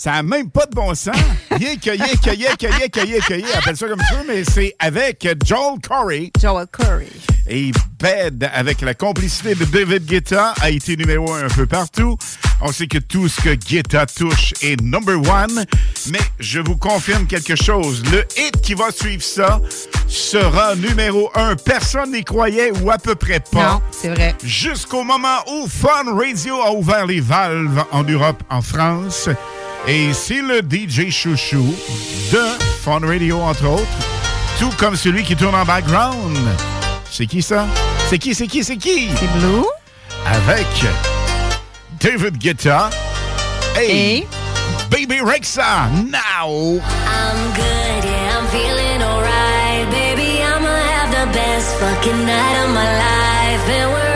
ça n'a même pas de bon sens. Que yeah, que yeah, que yeah. Appelle ça comme tu veux, mais c'est avec Joel Corey. Joel Curry. Et Bed, avec la complicité de David Guetta, a été numéro un un peu partout. On sait que tout ce que Guetta touche est number one. Mais je vous confirme quelque chose. Le hit qui va suivre ça sera numéro un. Personne n'y croyait ou à peu près pas. Non, c'est vrai. Jusqu'au moment où Fun Radio a ouvert les valves en Europe, en France. Et c'est le DJ chouchou de Fun Radio, entre autres. Tout comme celui qui tourne en background. C'est qui ça? C'est qui, c'est qui, c'est qui? C'est Blue. Avec David Guetta et, Baby Rexa. Now! I'm good, yeah, I'm feeling alright. Baby, I'ma have the best fucking night of my life. And wherever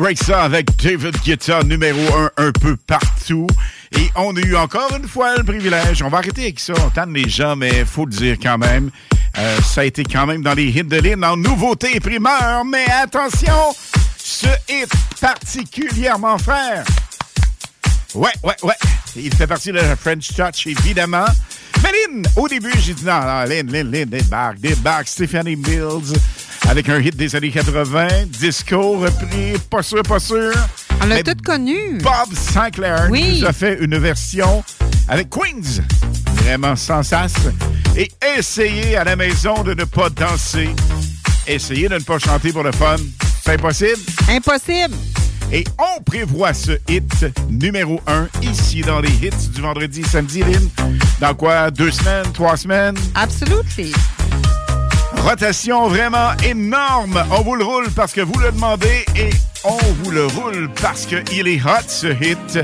Baby Rexha avec David Guetta, numéro un, un peu partout. Et on a eu encore une fois le privilège. On va arrêter avec ça. On tanne les gens, mais faut le dire quand même. Euh, ça a été quand même dans les hits de l'île en nouveauté et primeur. Mais attention, ce hit particulièrement frère. Ouais, ouais, ouais. Il fait partie de la French Touch, évidemment. Mais Lynn, au début, j'ai dit non, non, Lynn, Lynn, Lynn, débarque, débarque. Stephanie Mills avec un hit des années 80. Disco repris, pas sûr, pas sûr. On l'a tout connu. Bob Sinclair Oui. nous a fait une version avec Queens. Vraiment sans sas. Et essayez à la maison de ne pas danser. Essayez de ne pas chanter pour le fun. C'est impossible. Impossible. Et on prévoit ce hit numéro un ici dans les hits du vendredi, samedi, Lynn. Dans quoi? Deux semaines? Trois semaines? Absolument. Rotation vraiment énorme. On vous le roule parce que vous le demandez et on vous le roule parce qu'il est hot ce hit.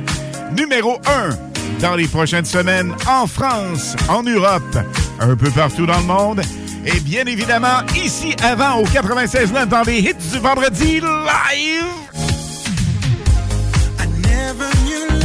Numéro 1 dans les prochaines semaines en France, en Europe, un peu partout dans le monde. Et bien évidemment, ici avant au 96.9 dans les hits du vendredi live. Never knew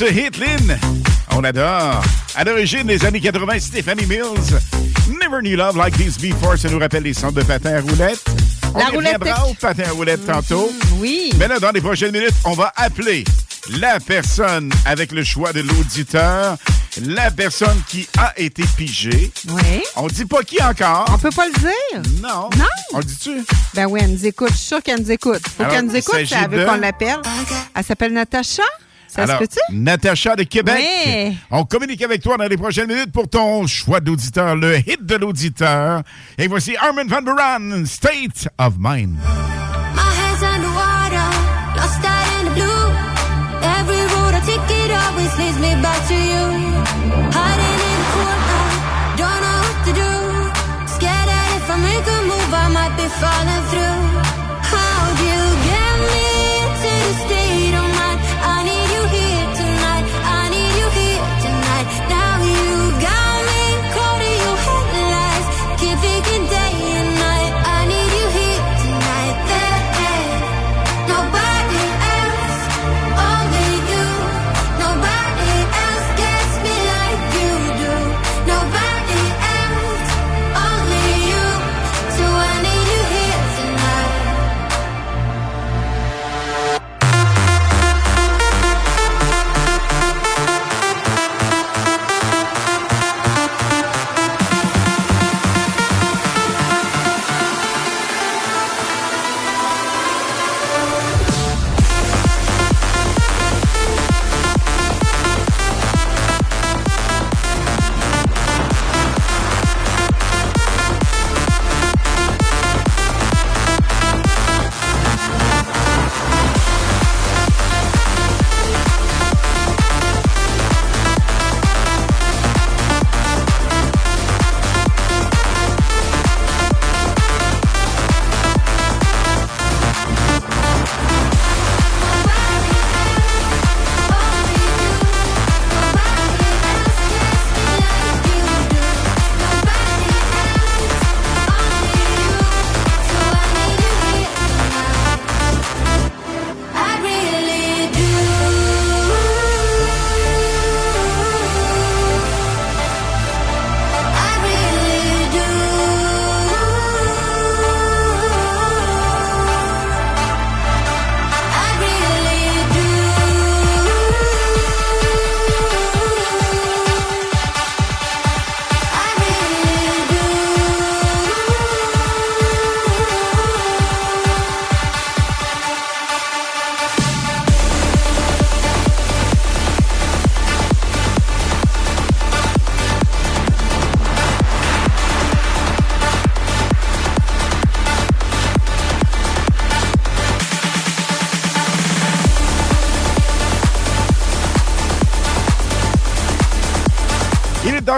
ce hit, Lynn! On adore. À l'origine des années 80, Stephanie Mills. Never Knew Love Like This Before, ça nous rappelle les centres de patins à roulettes. On La roulette au patin à roulettes tantôt. Oui. Mais là, dans les prochaines minutes, on va appeler la personne avec le choix de l'auditeur la personne qui a été pigée. Oui. On dit pas qui encore. On peut pas le dire? Non. Non? On le dit-tu? Ben oui, elle nous écoute. Je suis sûre qu'elle nous écoute. Faut qu'elle nous écoute, s'agit elle veut de- qu'on l'appelle. Elle s'appelle Natacha. Ça Alors, se peut-tu? Natacha de Québec. Oui. On communique avec toi dans les prochaines minutes pour ton choix d'auditeur, le hit de l'auditeur. Et voici Armin Van Buren, State of Mind. My head's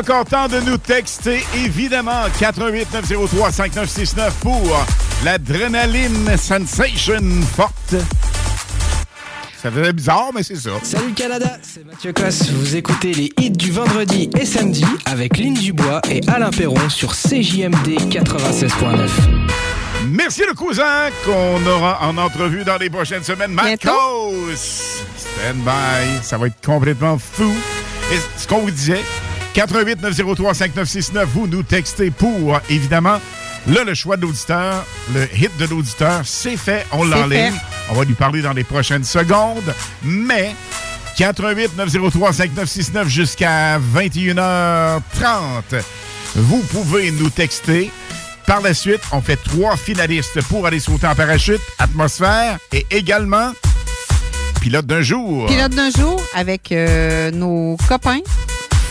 encore temps de nous texter, évidemment, 88 903 5969 pour l'adrénaline sensation forte. Ça faisait bizarre, mais c'est ça. Salut Canada, c'est Mathieu Cosse. Vous écoutez les hits du vendredi et samedi avec Lynn Dubois et Alain Perron sur CJMD 96.9. Merci le cousin qu'on aura en entrevue dans les prochaines semaines. Marcos! Stand by. Ça va être complètement fou. Et ce qu'on vous disait, 88 903 5969, vous nous textez pour, évidemment, là, le choix de l'auditeur, le hit de l'auditeur, c'est fait, on fait. On va lui parler dans les prochaines secondes, mais 88 903 5969 jusqu'à 21h30. Vous pouvez nous texter. Par la suite, on fait trois finalistes pour aller sauter en parachute, atmosphère et également pilote d'un jour. Pilote d'un jour avec euh, nos copains.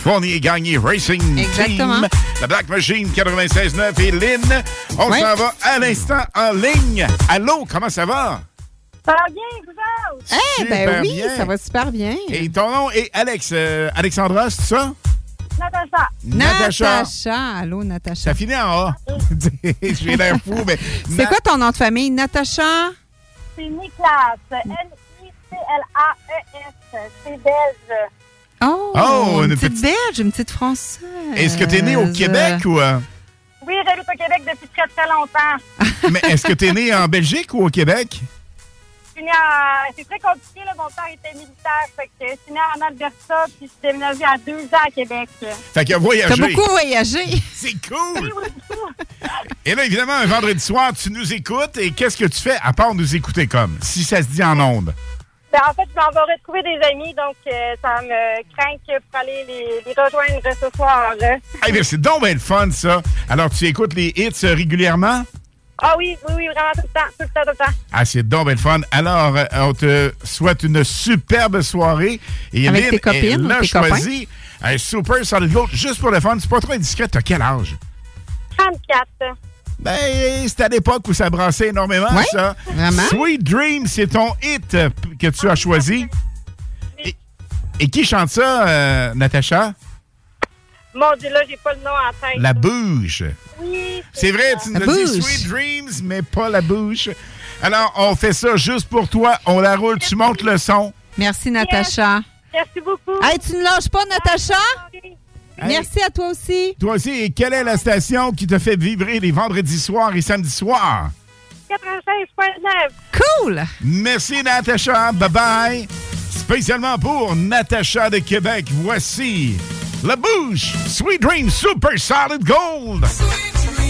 Fournier Gagné Racing Exactement. Team, la Black Machine 96.9 et Lynn. On s'en va à l'instant en ligne. Allô, comment ça va? Ça va bien, vous autres? Eh ben Super oui, bien. ça va super bien. Et ton nom est Alex. euh, Alexandra, c'est ça? Natacha. Natacha. Natacha. Allô, Natacha. Ça finit en A. (laughs) J'ai l'air fou, mais. C'est quoi ton nom de famille? Natacha? C'est Niklas. N-I-C-L-A-E-S. C'est belge. Oh, Oh, une, une petite, petite- belge, une petite française. Est-ce que tu es né au Québec ou. euh, Oui, j'habite au Québec depuis très, très longtemps. (laughs) Mais est-ce que tu es né en Belgique ou au Québec? Je suis née à- C'est très compliqué, là. Mon père était militaire. Fait que je suis née en Alberta, puis je suis déménagée à deux ans à Québec. Fait qu'il a voyagé. T'as beaucoup voyagé. C'est cool! (laughs) Et là, évidemment, un vendredi soir, tu nous écoutes et qu'est-ce que tu fais à part nous écouter comme? Si ça se dit en ondes? Ben, en fait, je m'en vais retrouver des amis, donc euh, ça me craint que pour aller les, les rejoindre ce soir. Hey, mais c'est donc bien le fun, ça. Alors, tu écoutes les hits euh, régulièrement? Ah oui, oui, oui, vraiment tout le temps, tout le temps, tout le temps. Ah, c'est donc bien le fun. Alors, euh, on te souhaite une superbe soirée. Et Avec Lynn, tes copines tes choisi un Super Solid Gold juste pour le fun. C'est pas trop indiscret. T'as quel âge? 34. Ben, c'était à l'époque où ça brassait énormément, Ouais, ça. vraiment? Sweet Dream, c'est ton hit euh, que tu as choisi. Et, et qui chante ça, euh, Natacha? Mon Dieu, là, j'ai pas le nom en tête. La bouche. Oui. C'est vrai, tu nous La as dit. Sweet Dreams, mais pas la bouche. Alors, on fait ça juste pour toi. On la roule, tu montes le son. Merci, Natacha. Merci beaucoup. Hey, tu ne lâches pas, Natacha? Hey. Merci à toi aussi. Toi aussi, et quelle est la station qui te fait vibrer les vendredis soirs et samedis soirs? 96.9. Cool! Merci, Natacha. Bye-bye. Spécialement pour Natacha de Québec, voici La Bouche, Sweet Dream Super Solid Gold. Sweet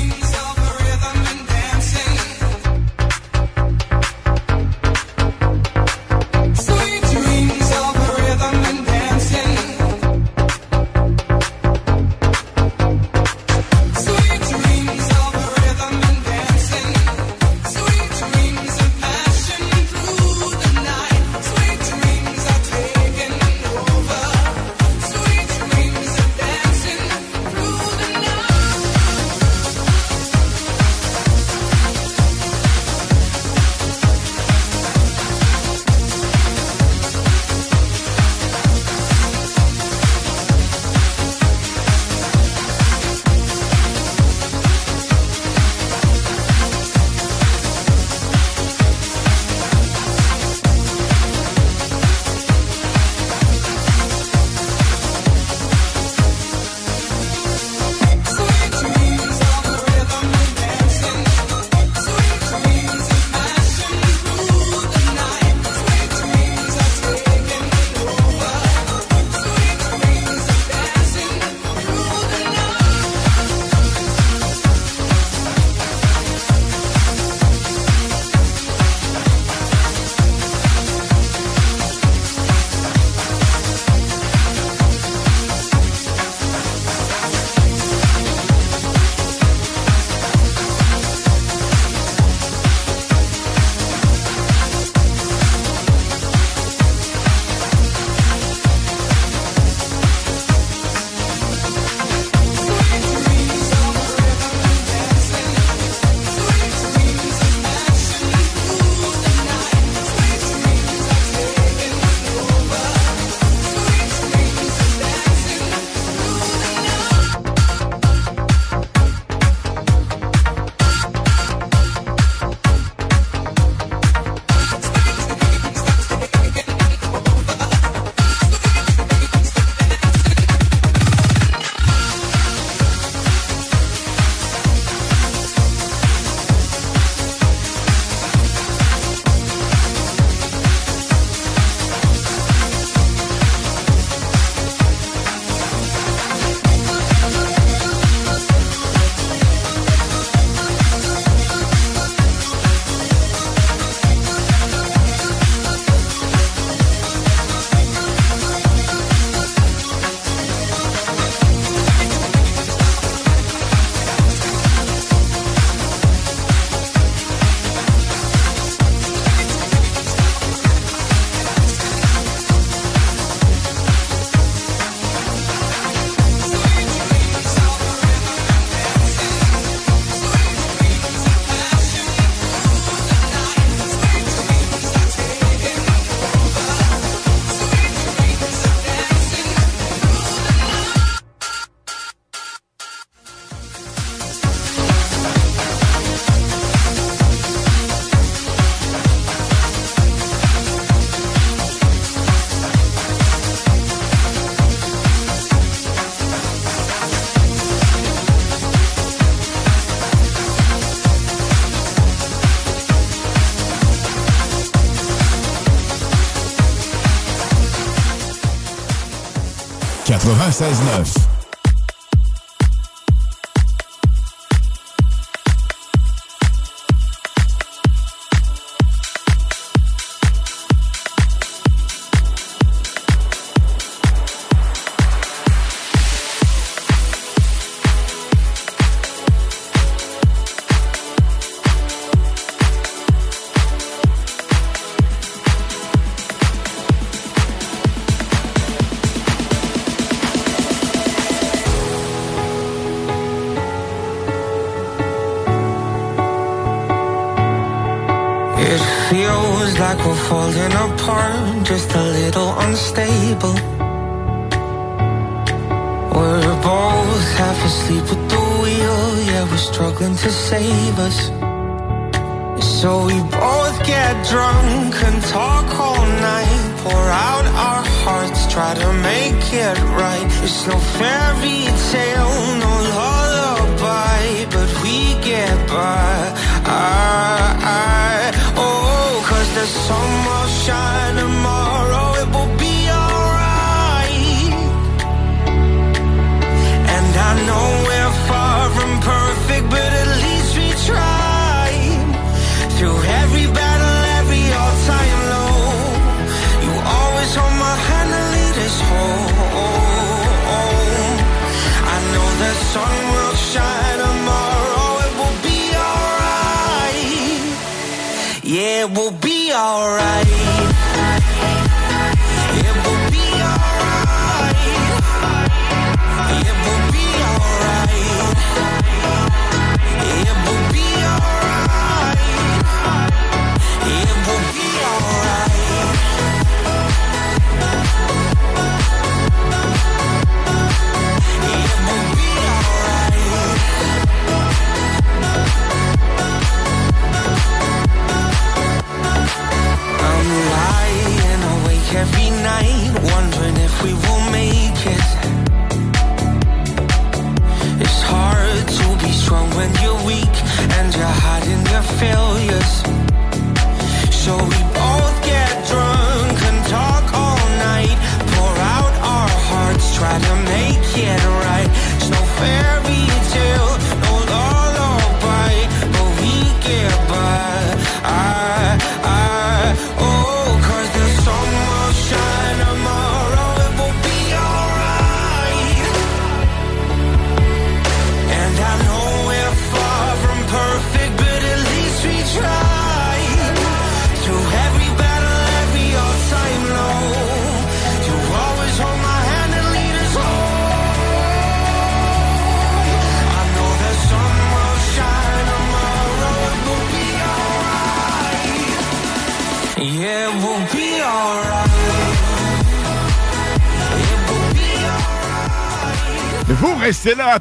96.9.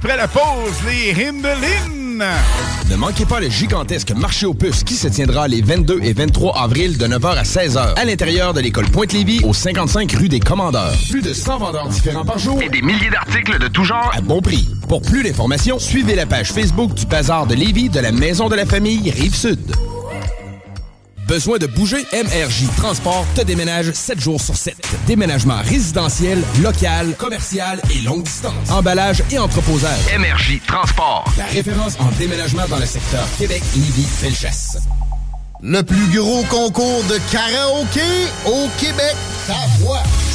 après la pause, les Hindelines. Ne manquez pas le gigantesque marché aux puces qui se tiendra les 22 et 23 avril de 9h à 16h à l'intérieur de l'école Pointe-Lévis au 55 rue des Commandeurs. Plus de 100 vendeurs différents par jour Et des milliers d'articles de tout genre. à bon prix. Pour plus d'informations, suivez la page Facebook du Bazar de Lévis de la Maison de la Famille Rive-Sud. Besoin de bouger? MRJ Transport te déménage 7 jours sur 7. Déménagement résidentiel, local, commercial et longue distance. Emballage et entreposage. MRJ Transport. La référence en déménagement dans le secteur Québec-Lévis-Felchasse. Le plus gros concours de karaoké au Québec. Ta voix.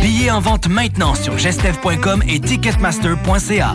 Billets en vente maintenant sur gestev.com et ticketmaster.ca.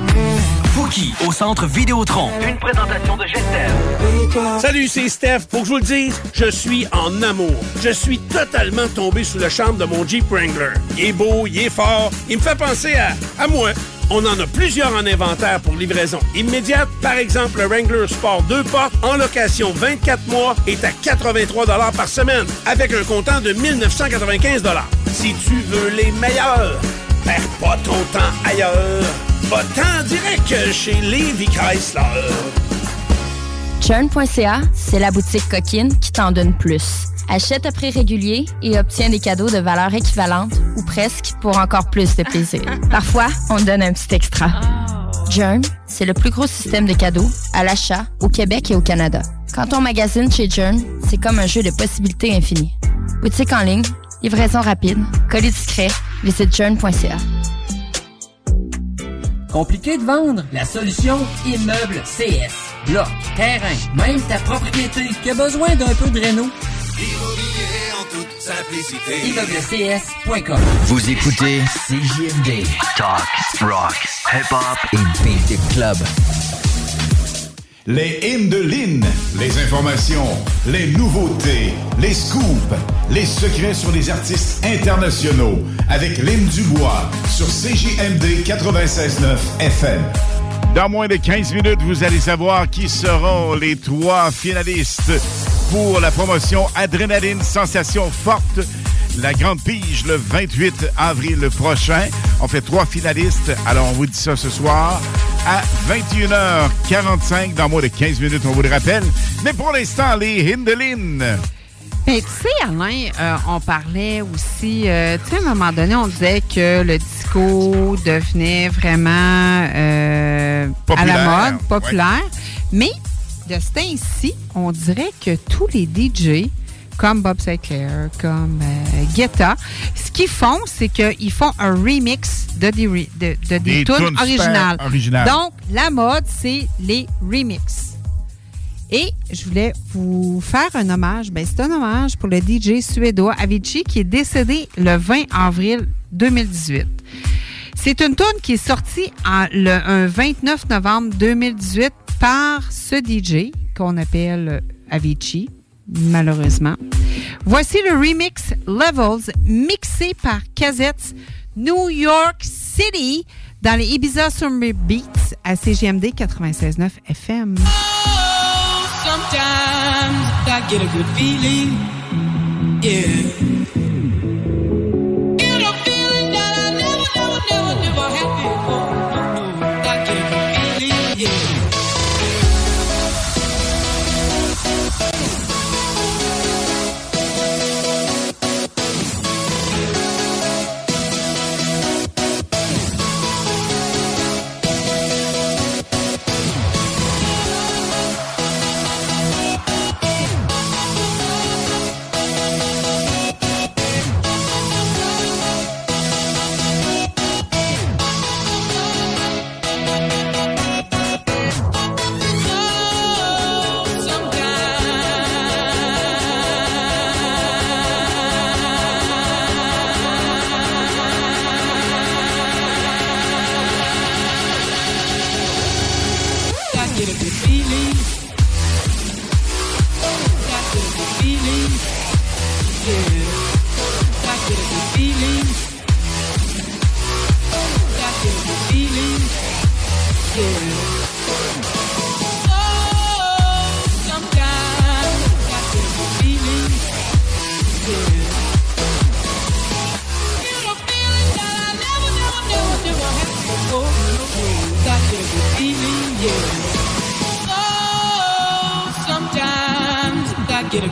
Fouki au centre Vidéotron. Une présentation de Gestev. Salut, c'est Steph. Pour que je vous le dise, je suis en amour. Je suis totalement tombé sous le charme de mon Jeep Wrangler. Il est beau, il est fort, il me fait penser à, à moi. On en a plusieurs en inventaire pour livraison immédiate. Par exemple, le Wrangler Sport 2 portes en location 24 mois est à 83 par semaine avec un comptant de 1995 Si tu veux les meilleurs, perds pas ton temps ailleurs. Va-t'en direct chez Levi Chrysler. Churn.ca, c'est la boutique coquine qui t'en donne plus. Achète à prix régulier et obtiens des cadeaux de valeur équivalente ou presque pour encore plus de plaisir. (laughs) Parfois, on donne un petit extra. Jern, c'est le plus gros système de cadeaux à l'achat au Québec et au Canada. Quand on magasine chez Jern, c'est comme un jeu de possibilités infinies. Boutique en ligne, livraison rapide, colis discret, visite jern.ca. Compliqué de vendre? La solution Immeuble CS. Bloc, terrain, même ta propriété qui a besoin d'un peu de réno? Immobilier en toute simplicité. Vous écoutez CJMD. Talk, rock, hip-hop et beat club. Les hymnes de Lynn, les informations, les nouveautés, les scoops, les secrets sur les artistes internationaux avec Lynn Dubois sur CJMD 96.9 FM. Dans moins de 15 minutes, vous allez savoir qui seront les trois finalistes pour la promotion Adrénaline Sensation Forte. La grande pige le 28 avril prochain. On fait trois finalistes. Alors, on vous dit ça ce soir à 21h45. Dans moins de 15 minutes, on vous le rappelle. Mais pour l'instant, les Hindelines. Ben, tu sais, Alain, euh, on parlait aussi, euh, tu sais, à un moment donné, on disait que le disco devenait vraiment euh, à la mode, populaire. Mais de ce temps-ci, on dirait que tous les DJ, comme Bob Sinclair, comme euh, Guetta, ce qu'ils font, c'est qu'ils font un remix de de, de des Des tunes originales. originales. Donc, la mode, c'est les remixes. Et je voulais vous faire un hommage. Ben, c'est un hommage pour le DJ suédois Avicii qui est décédé le 20 avril 2018. C'est une tune qui est sortie le, un 29 novembre 2018 par ce DJ qu'on appelle Avicii, malheureusement. Voici le remix Levels mixé par Cassettes New York City dans les Ibiza Summer Beats à CGMD 96.9 FM. Sometimes I get a good feeling.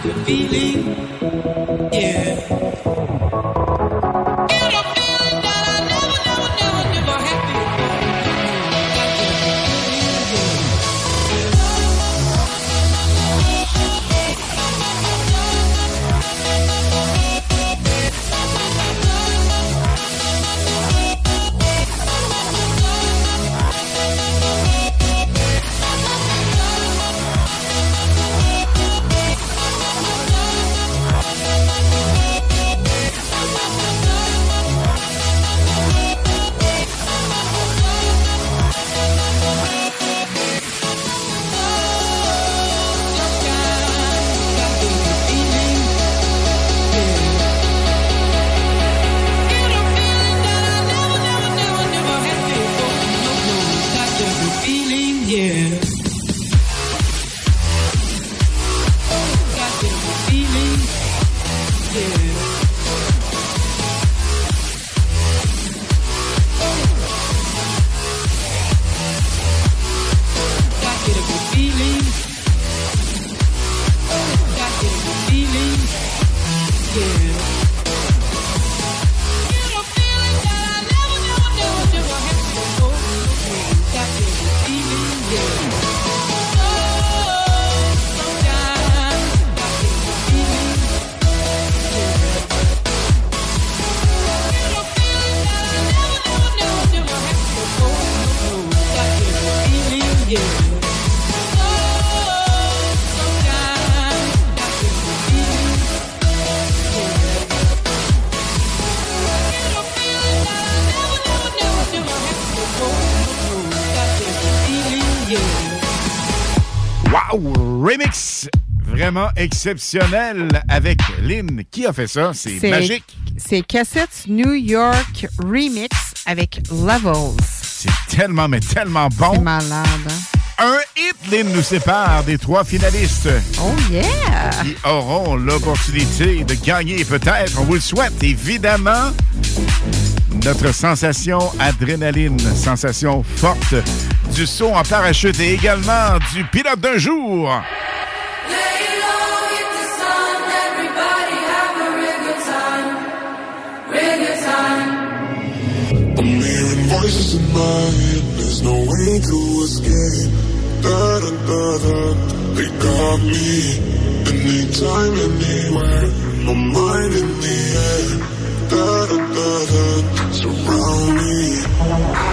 I get a good feeling, yeah. Vraiment exceptionnel avec Lynn. Qui a fait ça? C'est magique. C'est Cassette New York Remix avec Levels. C'est tellement, mais tellement bon. C'est malade, hein? Un hit, Lynn, nous sépare des trois finalistes. Oh yeah! Qui auront l'opportunité de gagner peut-être, on vous le souhaite, évidemment, notre sensation adrénaline, sensation forte du saut en parachute et également du pilote d'un jour. Voices in head, there's no way to escape. Da da da da, they got me. Anytime, anywhere, my mind in the air. Da da da da, surround me.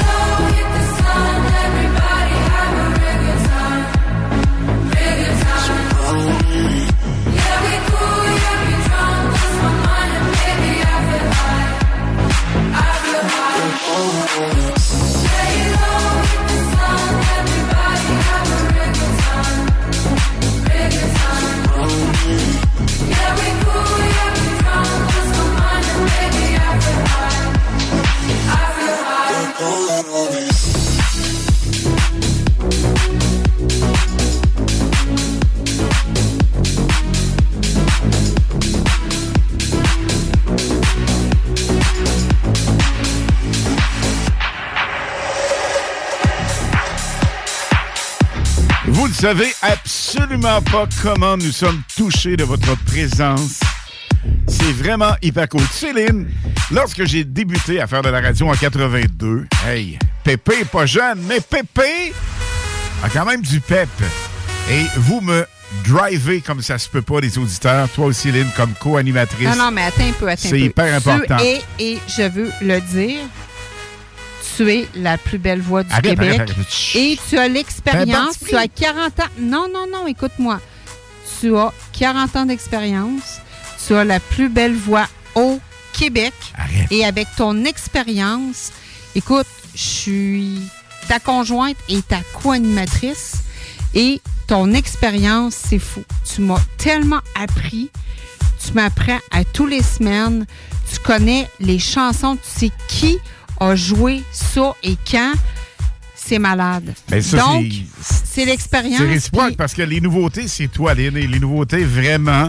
savez absolument pas comment nous sommes touchés de votre présence. C'est vraiment hyper cool. Céline, lorsque j'ai débuté à faire de la radio en 82, hey, Pépé est pas jeune, mais Pépé a quand même du pep. Et vous me drivez comme ça se peut pas, les auditeurs. Toi aussi, Céline, comme co-animatrice. Non, non, mais attends un peu, attends un peu. C'est hyper important. Et je veux le dire, tu es la plus belle voix du Arrête, Québec. arrête, arrête. Chut. Et tu as l'expérience, tu as 40 ans. Non, non, non, écoute-moi. Tu as 40 ans d'expérience. Tu as la plus belle voix au Québec. Et avec ton expérience, écoute, je suis ta conjointe et ta co-animatrice. Et ton expérience, c'est fou. Tu m'as tellement appris. Tu m'apprends à tous les semaines. Tu connais les chansons. Tu sais qui a joué ça et quand. C'est malade. Ben, ça, Donc, c'est- l'expérience. C'est réciproque parce que les nouveautés, c'est toi, Lynn. Et les nouveautés, vraiment,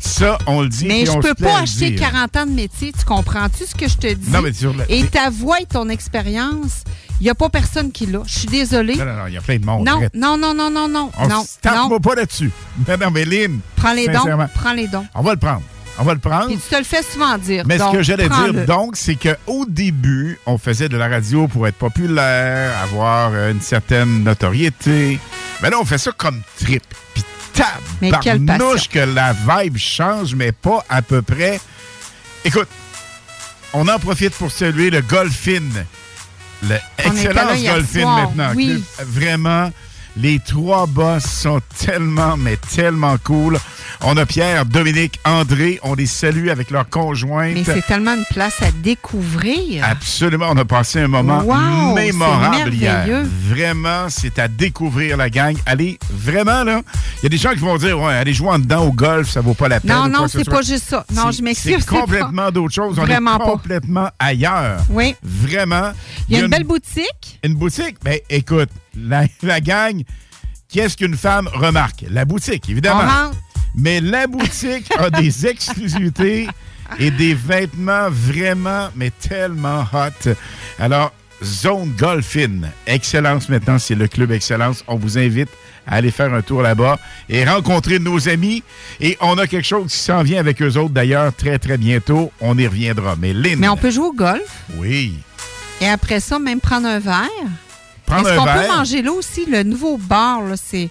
ça, on le dit. Mais je peux pas acheter dire. 40 ans de métier. Tu comprends-tu ce que je te dis? Non, mais sur la- Et ta voix et ton expérience, il n'y a pas personne qui l'a. Je suis désolée. Non, non, non, il y a plein de monde. Non, non, non, non, non, non. On non, tape non. pas là-dessus. Non, non, mais Lynn. Prends les dons. Prends les dons. On va le prendre. On va le prendre. Et tu te le fais souvent dire. Mais ce que j'allais dire, donc, c'est qu'au début, on faisait de la radio pour être populaire, avoir euh, une certaine notoriété. Mais là, on fait ça comme trip. Puis Mais quelle que la vibe change, mais pas à peu près. Écoute, on en profite pour saluer le Golfin. Le On était là Excellence hier Golfin maintenant. oui. Vraiment, les trois boss sont tellement, mais tellement cool. On a Pierre, Dominique, André. On les salue avec leur conjointe. Mais c'est tellement une place à découvrir. Absolument, on a passé un moment Wow, mémorable hier. merveilleux. Vraiment, c'est à découvrir la gang. Allez, vraiment là, il y a des gens qui vont dire ouais, allez jouer en dedans au golf, ça vaut pas la peine. Non, non, ce c'est pas juste ça. Non, je m'excuse. C'est complètement d'autre chose. On Vraiment est pas. complètement ailleurs. Oui. Vraiment. Il y a une belle boutique. Une boutique? Ben, écoute, la, la gang, qu'est-ce qu'une femme remarque? La boutique, évidemment. Rentre. Mais la boutique a des (laughs) exclusivités et des vêtements vraiment, mais tellement hot. Alors, Zone Golfin, Excellence maintenant, c'est le club Excellence. On vous invite à aller faire un tour là-bas et rencontrer nos amis. Et on a quelque chose qui s'en vient avec eux autres d'ailleurs très, très bientôt. On y reviendra. Mais Lynn. Mais on peut jouer au golf Oui. et après ça, même prendre un verre. Prendre Est-ce qu'on peut manger là aussi? Le nouveau bar, là, c'est.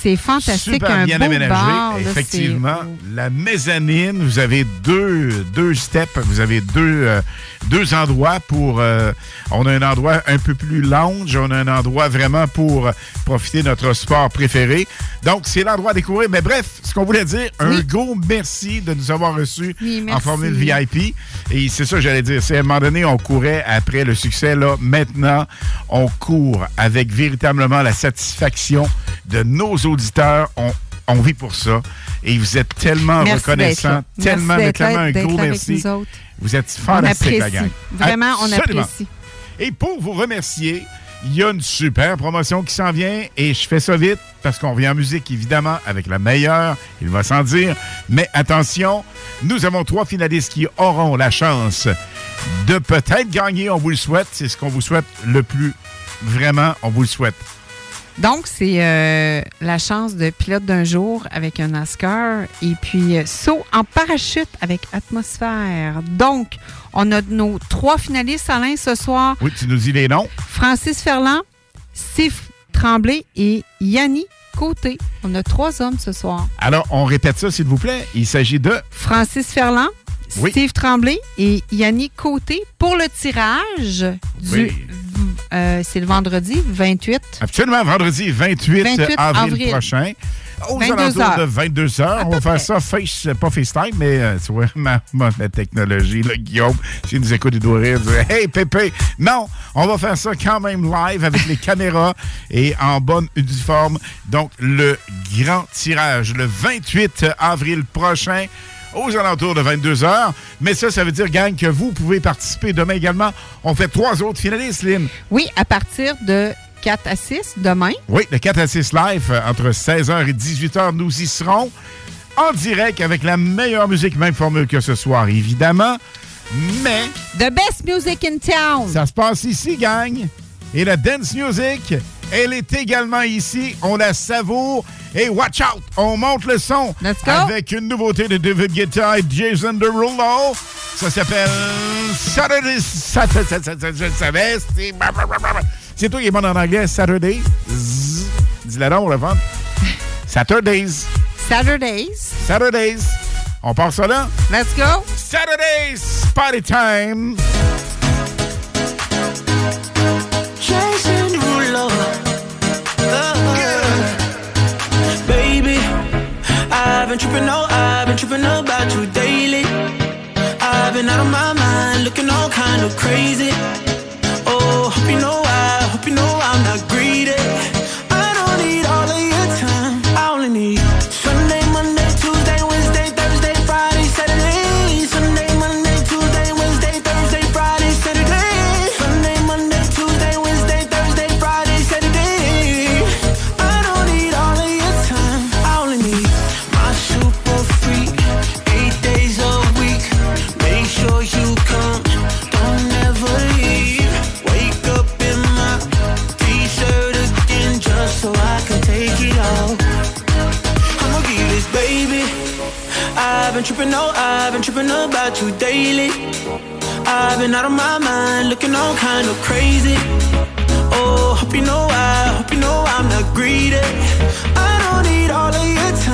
C'est fantastique, Super un bien beau aménagé. bar. Effectivement, la mezzanine, vous avez deux, deux steps, vous avez deux, euh, deux endroits pour... euh, on a un endroit un peu plus lounge, on a un endroit vraiment pour profiter de notre sport préféré. Donc, c'est l'endroit à découvrir. Mais bref, ce qu'on voulait dire, un gros merci de nous avoir reçus Oui, en formule VIP. Et c'est ça que j'allais dire. C'est à un moment donné, on courait après le succès. Là, maintenant, on court avec véritablement la satisfaction de nos auditeurs. On, on vit pour ça. Et vous êtes tellement Merci reconnaissants. Tellement, Merci tellement un gros merci. Vous êtes fantastique, la gang. Vraiment, on apprécie. Et pour vous remercier, il y a une super promotion qui s'en vient et je fais ça vite parce qu'on revient en musique, évidemment, avec la meilleure, il va sans dire. Mais attention, nous avons trois finalistes qui auront la chance de peut-être gagner. On vous le souhaite. C'est ce qu'on vous souhaite le plus. Vraiment, on vous le souhaite. Donc, c'est euh, la chance de pilote d'un jour avec un NASCAR et puis euh, saut en parachute avec atmosphère. Donc, on a nos trois finalistes, Alain, ce soir. Oui, tu nous dis les noms. Francis Ferland, Steve Tremblay et Yanni Côté. On a trois hommes ce soir. Alors, on répète ça, s'il vous plaît. Il s'agit de... Francis Ferland, Oui. Steve Tremblay et Yannick Côté pour le tirage du. Oui. Euh, c'est le vendredi 28. Absolument, vendredi 28, 28 avril, avril. prochain. Aux 22 alentours heures. de 22 heures. On va faire ça face, pas FaceTime, mais euh, tu vois, ma, ma- la technologie, là, Guillaume, s'il nous écoute, il doit rire, dire Hey, Pépé! Non, on va faire ça quand même live avec les (laughs) caméras et en bonne uniforme. Donc, le grand tirage, le 28 avril prochain aux alentours de 22 heures. Mais ça, ça veut dire, gang, que vous pouvez participer demain également. On fait trois autres finalistes, Lynn. Oui, à partir de 4 à 6 demain. Oui, le 4 à 6 live, euh, entre 16h et 18h, nous y serons en direct avec la meilleure musique, même formule que ce soir, évidemment. Mais The best music in town. ça se passe ici, gang. Et la dance music, elle est également ici. On la savoure. Et watch out, on monte le son Let's go. avec une nouveauté de David Guetta et Jason Derulo. Ça s'appelle Saturday. Saturday. Saturday- Saturday- c'est- C'est toi qui es bon en anglais, Saturday. Zzz. Dis-le donc, on le fun. Saturdays. Saturdays. Saturdays. On part ça là? Let's go. Saturdays, party time. Jason I've been tripping, oh, I've been tripping about you daily. I've been out of my mind, looking all kind of crazy. Oh, hope you know been tripping, oh, I've been tripping about you daily. I've been out of my mind, looking all kind of crazy. Oh, hope you know I, hope you know I'm not greedy. I don't need all of your time.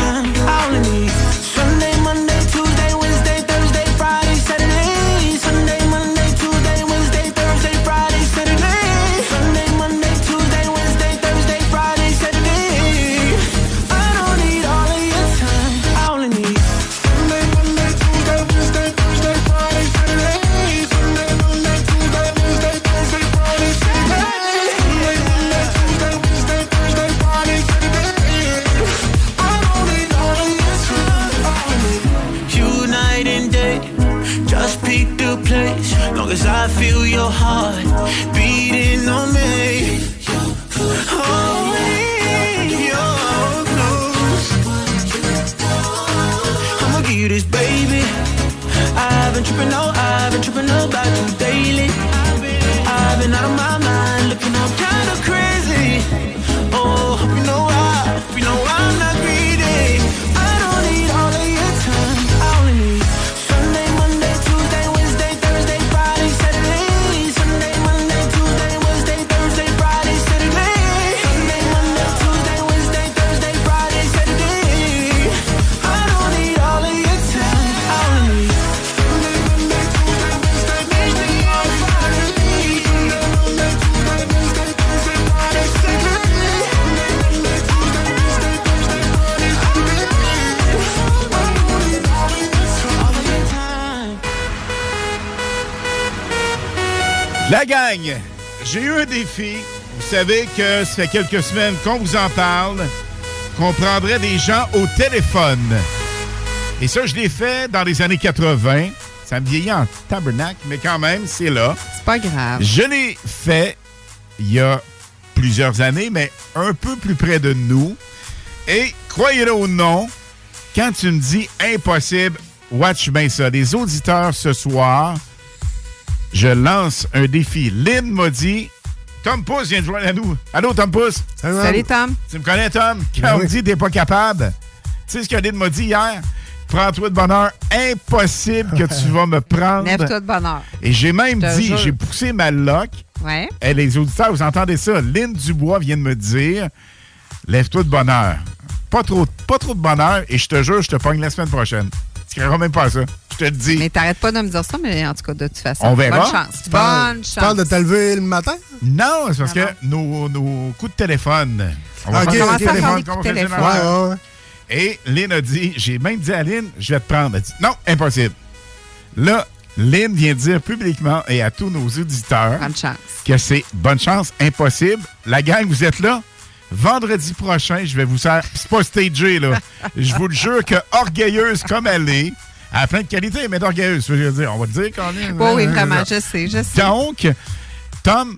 Défi. Vous savez que ça fait quelques semaines qu'on vous en parle, qu'on prendrait des gens au téléphone. Et ça, je l'ai fait dans les années 80. Ça me vieillit en tabernacle, mais quand même, c'est là. C'est pas grave. Je l'ai fait il y a plusieurs années, mais un peu plus près de nous. Et croyez-le ou non, quand tu me dis impossible, watch bien ça. Les auditeurs ce soir, je lance un défi. Lynn m'a dit Tom Pouce vient de joindre à nous. Allô, Tom Pouce? Salut, Tom. Tu me connais, Tom? Quand Ben on oui. dit t'es pas capable, tu sais ce que Lynn m'a dit hier? Prends-toi de bonheur. Impossible que tu vas me prendre. Lève-toi de bonheur. Et j'ai même dit, j'ai poussé ma loc. Ouais. Et les auditeurs, vous entendez ça? Lynn Dubois vient de me dire Lève-toi de bonheur. Pas trop, pas trop de bonheur, et je te jure, je te pogne la semaine prochaine. Tu ne même pas à ça. Je te le dis. Mais t'arrêtes pas de me dire ça, mais en tout cas, de toute façon. On verra. Bonne chance. Tu parles- Bonne tu chance. parles de T'as levé le matin? Non, c'est parce Ah que nos, nos coups de téléphone. On va ok, faire ok. des téléphones, Commence à faire des comme on coups de fait téléphone. généralement. Ouais, ouais, ouais. Et Lynn a dit, j'ai même dit à Lynn, je vais te prendre. Elle dit, non, impossible. Là, Lynn vient de dire publiquement et à tous nos auditeurs que c'est bonne chance, impossible. La gang, vous êtes là? Vendredi prochain, je vais vous faire. C'est pas stagé, là. (laughs) je vous le jure que orgueilleuse comme elle est, a plein de qualités, mais d'orgueilleuse, je veux dire. On va le dire quand même. Oui, oui, vraiment, je sais, je sais. Donc, Tom,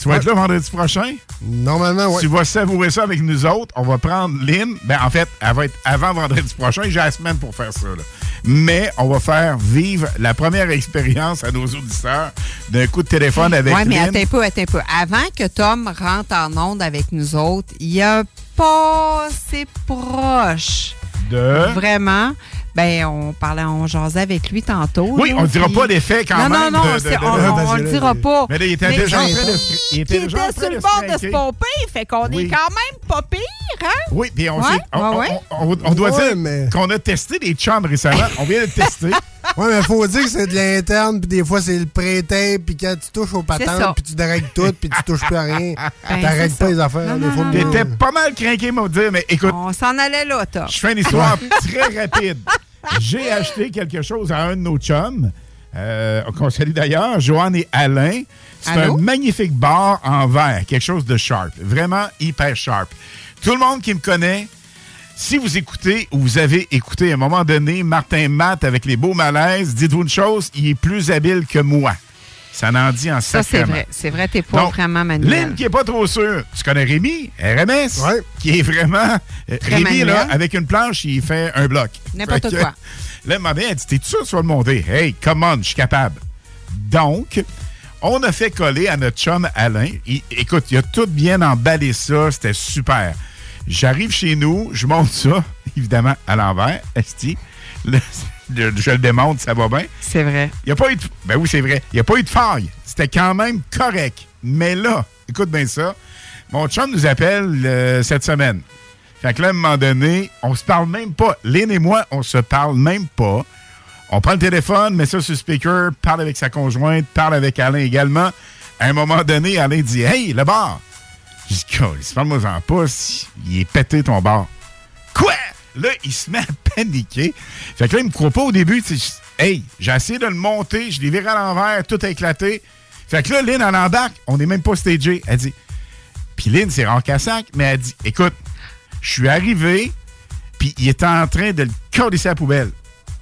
tu vas être là vendredi prochain? Normalement, oui. Tu vas savourer ça avec nous autres. On va prendre Lynn. Ben, en fait, elle va être avant vendredi prochain. J'ai la semaine pour faire ça. là. Mais on va faire vivre la première expérience à nos auditeurs d'un coup de téléphone avec Oui, mais attends un peu, attends un peu. Avant que Tom rentre en onde avec nous autres, il a pas assez proche. De? Vraiment. Ben, on parlait, on jasait avec lui tantôt. Oui, là, on ne dira puis- pas d'effet quand non, même. Non, non, de- on, de- on- on le dira pas. Mais là, il était Mais- déjà en train de il était en était sur de le se bord de se pomper, fait qu'on Oui. est quand même pas pire, hein? Oui, puis on, Ouais, sait- on, ouais, ouais? on- on- on doit Ouais, dire mais- qu'on a testé des chums récemment. On vient de tester. (laughs) Oui, mais il faut dire que c'est de l'interne, puis des fois, c'est le pré-tape, puis quand tu touches aux patentes, puis tu dérègles tout, puis tu touches plus à rien. Ben, T'arrêtes pas ça. les affaires. Non, des non, fois, non, T'étais pas mal craqué, m'a dire, mais écoute, On s'en allait là, Tom. Je fais une histoire (laughs) très rapide. J'ai acheté quelque chose à un de nos chums, euh, qu'on salue d'ailleurs, Joanne et Alain. C'est un magnifique bar en verre, quelque chose de sharp, vraiment hyper sharp. Tout le monde qui me connaît, si vous écoutez ou vous avez écouté à un moment donné Martin Matt avec les beaux malaises, dites-vous une chose, il est plus habile que moi. Ça n'en dit en Ça, c'est vrai. C'est vrai, t'es pas Donc, vraiment manuel. Lynn qui est pas trop sûr. Tu connais Rémi, RMS, Ouais. qui est vraiment. euh, Très Rémi, manuel. là, avec une planche, il fait un bloc. N'importe quoi. (laughs) Là, ma mère, elle dit T'es sûr que tu vas le monter? Hey, come on, je suis capable. Donc, on a fait coller à notre chum Alain. Il- écoute, il a tout bien emballé ça. C'était super. J'arrive chez nous, je monte ça, (laughs) évidemment, à l'envers. Esti. Le- (laughs) je le démonte, ça va bien. C'est vrai. Il n'y a pas eu de... Ben oui, c'est vrai. Il n'y a pas eu de faille. C'était quand même correct. Mais là, écoute bien ça. Mon chum nous appelle euh, cette semaine. Fait que là, à un moment donné, on se parle même pas. Lynn et moi, on se parle même pas. On prend le téléphone, met ça sur le speaker, parle avec sa conjointe, parle avec Alain également. À un moment donné, Alain dit Hey, le bar. Je dis Parle-moi-en pas. Il est pété ton bar. Là, il se met à (laughs) paniquer. Fait que là, il me croit pas au début. Hey, j'ai essayé de le monter, je l'ai viré à l'envers, tout a éclaté. Fait que là, Lynn, elle embarque, on n'est même pas stagé. Elle dit, puis Lynn, c'est sac, mais elle dit, écoute, je suis arrivé, puis il était en train de le coller à la poubelle.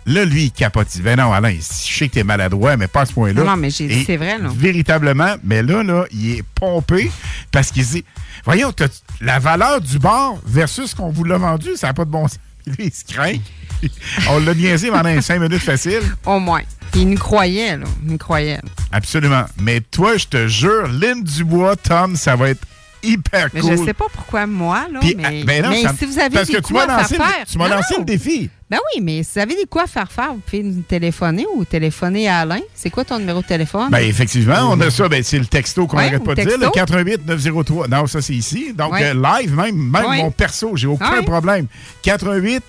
Là, lui, il capote. Ben non, Alain, je sais que t'es maladroit, mais pas à ce point-là. Non, non, mais j'ai dit, c'est vrai, là. Véritablement, mais là, là, il est pompé parce qu'il dit, voyons, la valeur du bar versus ce qu'on vous l'a vendu, ça n'a pas de bon sens. (laughs) Lui, il se craint. (laughs) On l'a niaisé pendant cinq minutes facile. Au moins. Il nous croyait, là. Il nous croyait. Absolument. Mais toi, je te jure, Lynn Dubois, Tom, ça va être hyper Mais cool. je sais pas pourquoi moi, là. Puis, mais ben non, mais ça- si vous avez parce des que tu coups m'as à lancé faire tu m'as lancé le défi. Ben oui, mais si vous avez des coups à faire faire, vous pouvez nous téléphoner ou téléphoner à Alain. C'est quoi ton numéro de téléphone? Ben, effectivement, on a ça. Ben, c'est le texto qu'on Ouais, n'arrête pas de dire. Le texto. 88 903. Non, ça, c'est ici. Donc, Ouais. euh, live, même, même Ouais. mon perso, j'ai aucun problème. 88.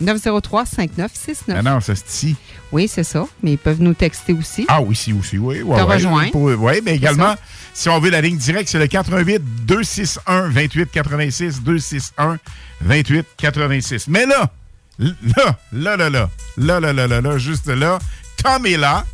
903 5969. Ah non, ça, c'est ici. Oui, c'est ça. Mais ils peuvent nous texter aussi. Ah oui, si, aussi, oui. Ouais, Te ouais, rejoindre. Pour- ouais, mais également, si on veut la ligne directe, c'est le 88 261 28 86 261 28 86. Mais là, là, là, là, là, là, là, là, là, là, juste là, Tom est là.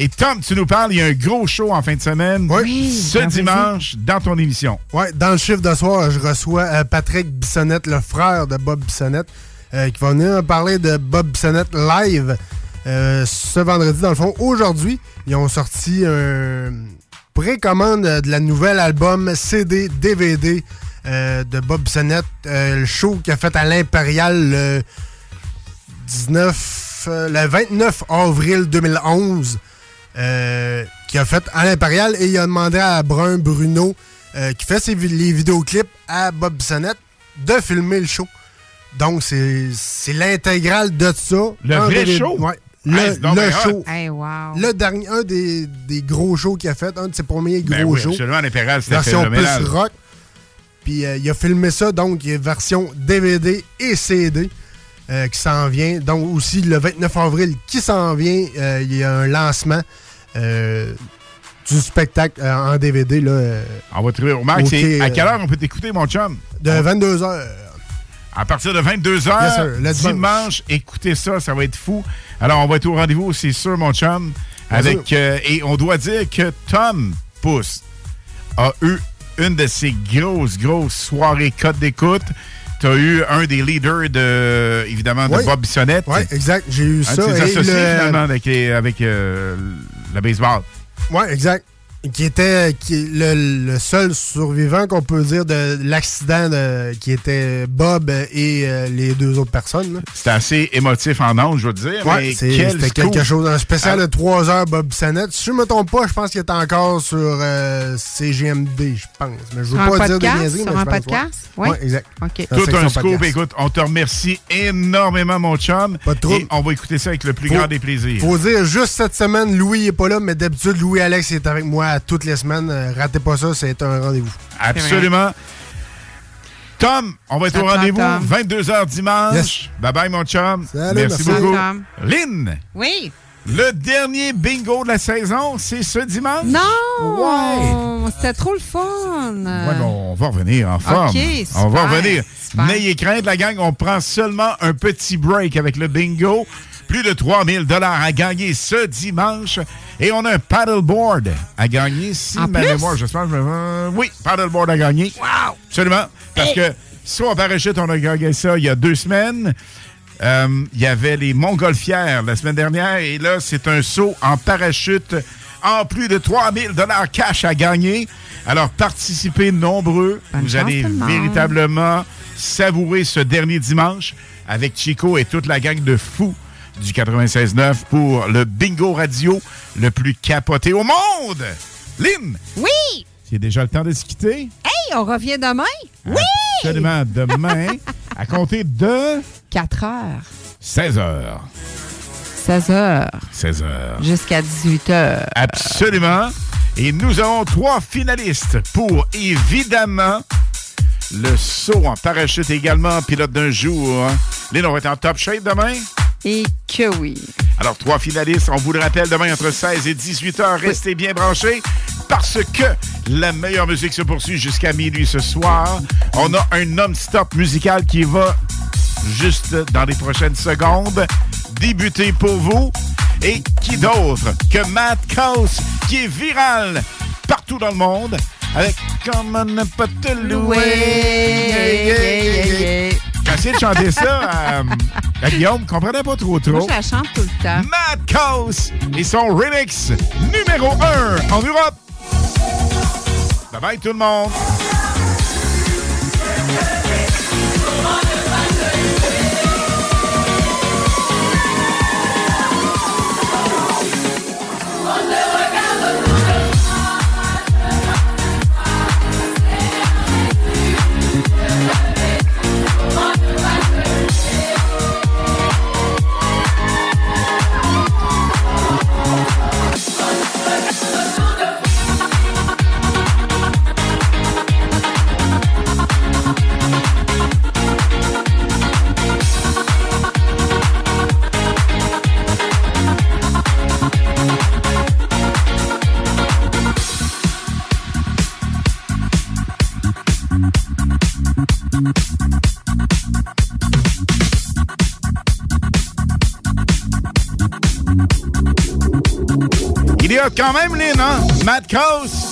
Et Tom, tu nous parles, il y a un gros show en fin de semaine. Ce dimanche, dans ton émission. Oui, dans le chiffre de soir, je reçois euh, Patrick Bissonnette, le frère de Bob Bissonnette, euh, qui va venir parler de Bob Bissonnette live euh, ce vendredi. Dans le fond, aujourd'hui, ils ont sorti un précommande de la nouvelle album CD DVD euh, de Bob euh, le show qu'il a fait à l'Impérial le 19, euh, le 29 avril 2011, euh, qui a fait à l'Impérial et il a demandé à Brun Bruno, qui fait ses, les vidéoclips à Bob Bissonnette, de filmer le show. Donc, c'est l'intégrale de ça. Le vrai show? Ouais. Le, show. Hey, wow. Le dernier, un des, des gros shows qu'il a fait, un de ses premiers gros Ben oui, shows. absolument, l'Impérial, c'était Version plus rock. Puis euh, il a filmé ça, donc il y a version DVD et CD euh, qui s'en vient. Donc aussi le 29 avril qui s'en vient, euh, il y a un lancement euh, du spectacle euh, en DVD. Là, euh, On va trouver. Marc, Ok, c'est- à quelle heure on peut t'écouter, mon chum? de 22h. À partir de 22h, Yes, sir, le dimanche. écoutez ça, ça va être fou. Alors, on va être au rendez-vous, c'est sûr, mon chum. Bien Avec, euh, et on doit dire que Tom Pousse a eu une de ses grosses, grosses soirées cotes d'écoute. Tu as eu un des leaders, de, évidemment, de Oui. Bob Bissonnette. Oui, exact. J'ai eu Un ça. de ses et associés, le- finalement, avec, les- avec euh, le baseball. Oui, exact. Qui était qui le, le seul survivant qu'on peut dire de l'accident de- qui était Bob et euh, les deux autres personnes. C'était assez émotif en ondes, je veux dire. Ouais, c'était quelque chose. Un spécial Ah. de 3 heures, Bob Bissonnette. Si je me trompe pas, je pense qu'il est encore sur euh, CGMD, je pense. Mais je veux Sur pas dire podcast? des niaiseries, Sur mais un pense, podcast? Ouais, Oui. Ouais, exact. OK. Dans la Tout un scoop. podcast. Écoute, on te remercie énormément, mon chum. Pas de trouble. Et on va écouter ça avec le plus Faut- grand des plaisirs. Faut dire, juste cette semaine, Louis n'est pas là, mais d'habitude, Louis-Alex est avec moi toutes les semaines. Euh, ratez pas ça, c'est un rendez-vous. Absolument. Tom, on va être au rendez-vous, Tom. 22h dimanche. Yes. Bye bye, mon chum. Salut, merci, merci. beaucoup. Tom. Lynn, Oui. le dernier bingo de la saison, c'est ce dimanche? Non! C'était trop le fun! Ouais, mais on va revenir en forme. OK, on va revenir. N'ayez crainte, la gang, on prend seulement un petit break avec le bingo. Plus de 3000 dollars à gagner ce dimanche. Et on a un paddleboard à gagner. Si ma mémoire, j'espère que je me... euh, Oui, paddleboard à gagner. Wow! Absolument. Parce que soit en parachute, on a gagné ça il y a deux semaines. Euh, Il y avait les Montgolfières la semaine dernière. Et là, c'est un saut en parachute en plus de 3000 dollars cash à gagner. Alors, participez nombreux. Vous allez véritablement savourer ce dernier dimanche avec Chico et toute la gang de fous du 96.9 pour le bingo radio le plus capoté au monde. Lynn, Oui! c'est déjà le temps de se quitter. Hey, on revient demain? Oui! Absolument. Demain, à compter de 4 heures. 16 heures. 16 heures. 16 heures. Jusqu'à 18 heures. Absolument. Et nous avons trois finalistes pour, évidemment, le saut en parachute également, pilote d'un jour. hein. Lynn, on va être en top shape demain? Et que oui. Alors, trois finalistes, on vous le rappelle, demain entre 16 et 18 heures. Restez bien branchés parce que la meilleure musique se poursuit jusqu'à minuit ce soir. On a un non-stop musical qui va juste dans les prochaines secondes débuter pour vous. Et qui d'autre que Matt Coase, qui est viral partout dans le monde avec Comment ne pas te louer. Yeah, yeah, yeah, yeah. J'ai essayé de chanter ça à, (laughs) à Guillaume, comprenait pas trop Moi, trop. je la chante tout le temps. Mad Coast et son remix numéro 1 en Europe. Bye bye tout le monde. Note quand même, Lynn, hein? Mad Coast.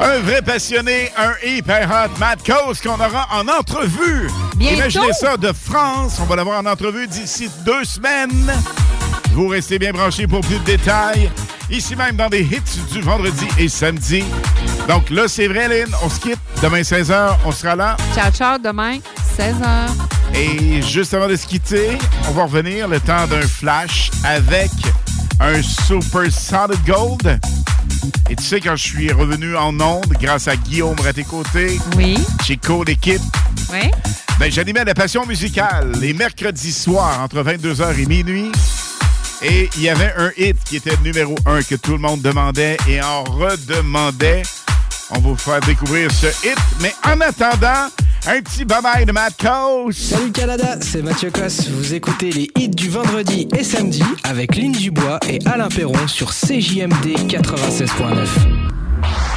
Un vrai passionné, un hyper hot Matt Coast qu'on aura en entrevue. Bientôt. Imaginez ça de France. On va l'avoir en entrevue d'ici deux semaines. Vous restez bien branchés pour plus de détails. Ici même dans des hits du vendredi et samedi. Donc là, c'est vrai, Lynn, on se quitte. Demain 16h, on sera là. Ciao, ciao, demain, 16h. Et juste avant de se quitter, on va revenir le temps d'un flash avec un Super Solid Gold. Et tu sais, quand je suis revenu en onde grâce à Guillaume à tes côtés, oui. chez Code Équipe, Oui. ben, j'animais la passion musicale les mercredis soirs entre 22h et minuit. Et il y avait un hit qui était numéro un que tout le monde demandait et en redemandait. On va vous faire découvrir ce hit. Mais en attendant, un petit bye-bye de Matt Coast. Salut Canada, c'est Mathieu Cosse. Vous écoutez les hits du vendredi et samedi avec Lynn Dubois et Alain Perron sur CJMD 96.9.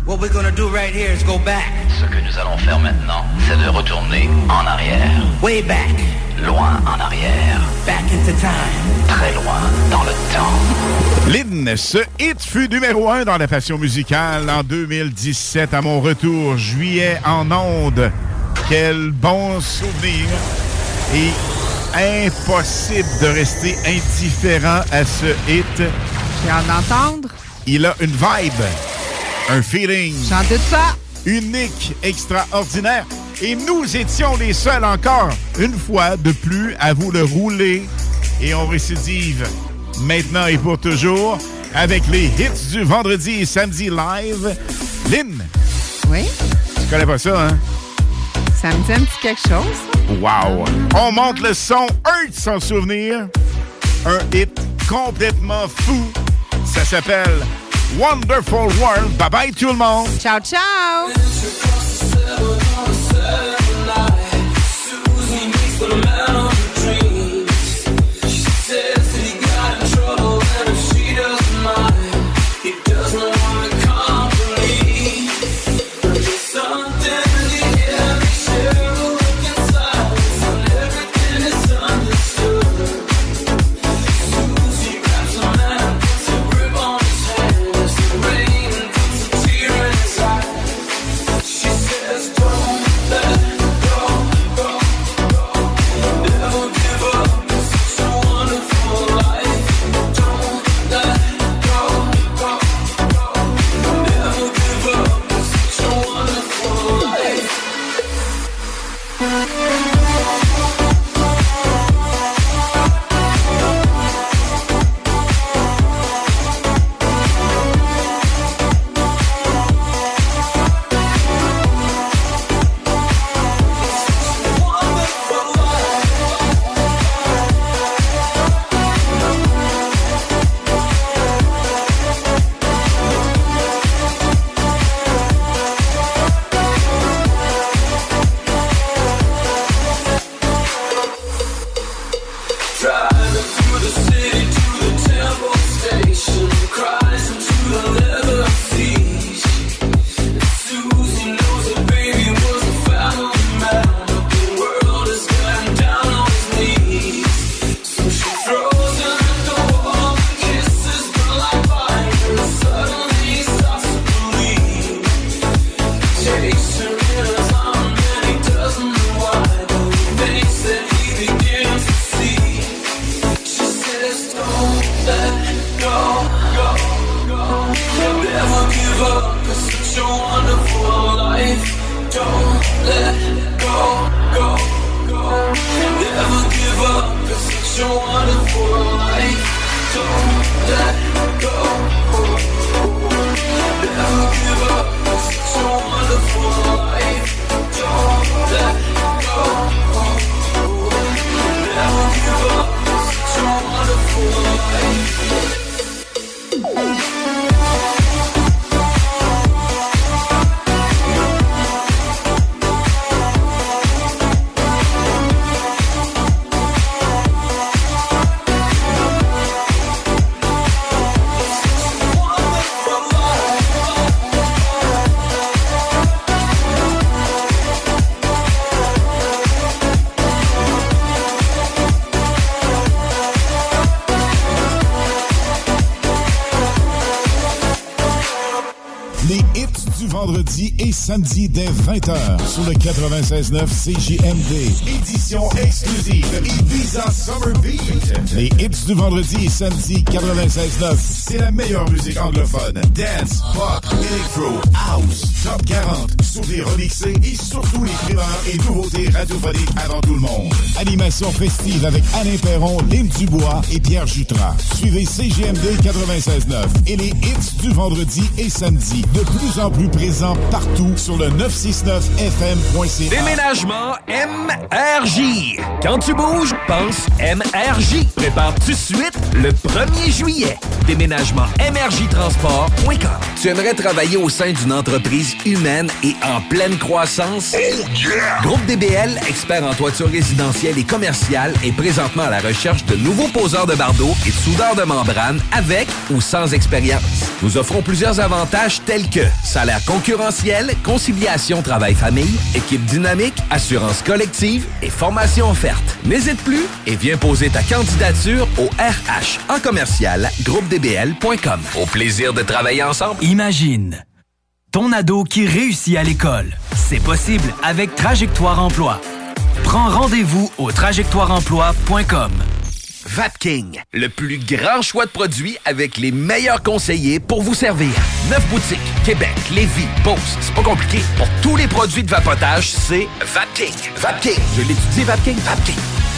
What we're gonna do right here is go back. Ce que nous allons faire maintenant, c'est de retourner en arrière. Way back. Loin en arrière. Back into time. Très loin dans le temps. Lynn, ce hit fut numéro un dans la passion musicale en 2017 à mon retour juillet en onde. Quel bon souvenir et impossible de rester indifférent à ce hit. J'ai hâte d'entendre. Il a une vibe, un feeling. J'en doute pas. Unique, extraordinaire. Et nous étions les seuls encore, une fois de plus, à vous le rouler. Et on récidive maintenant et pour toujours avec les hits du vendredi et samedi live. Lynn, Oui. tu connais pas ça, hein? Ça me dit un petit quelque chose? Wow! On monte le son Earth sans souvenir. Un hit complètement fou. Ça s'appelle Wonderful World. Bye bye tout le monde! Ciao, ciao! Samedi dès 20h sur le 96.9 CJMD. Édition exclusive Ibiza Summer Beat. Les hits du vendredi et samedi 96.9, c'est la meilleure musique anglophone. Dance, pop, electro, house, top 40, sur des remixés et surtout les primeurs et nouveautés radiophoniques avant tout le monde. Animation festive avec Alain Perron, Lynn Dubois et Pierre Jutras. Suivez CGMD 96.9 et les hits du vendredi et samedi, de plus en plus présents partout sur le 969fm.ca. Déménagement MRJ. Quand tu bouges, pense MRJ. Prépare tout de suite le 1er juillet. Déménagement MRJtransport.com. Tu aimerais travailler au sein d'une entreprise humaine et en pleine croissance? Groupe DBL, expert en toiture résidentielle et commerciale, est présentement à la recherche de nouveaux poseurs de bardeaux et de soudeurs de membrane avec ou sans expérience. Nous offrons plusieurs avantages tels que salaire concurrentiel, conciliation travail-famille, équipe dynamique, assurance collective et formation offerte. N'hésite plus et viens poser ta candidature au RH en commercial groupedbl.com. Au plaisir de travailler ensemble. Imagine ton ado qui réussit à l'école. C'est possible avec Trajectoire Emploi. Prends rendez-vous au trajectoireemploi.com. Vapking, le plus grand choix de produits avec les meilleurs conseillers pour vous servir. Neuf boutiques, Québec, Lévis, Beauce, c'est pas compliqué. Pour tous les produits de vapotage, c'est Vapking. Vapking, je l'étudie, Vapking, Vapking.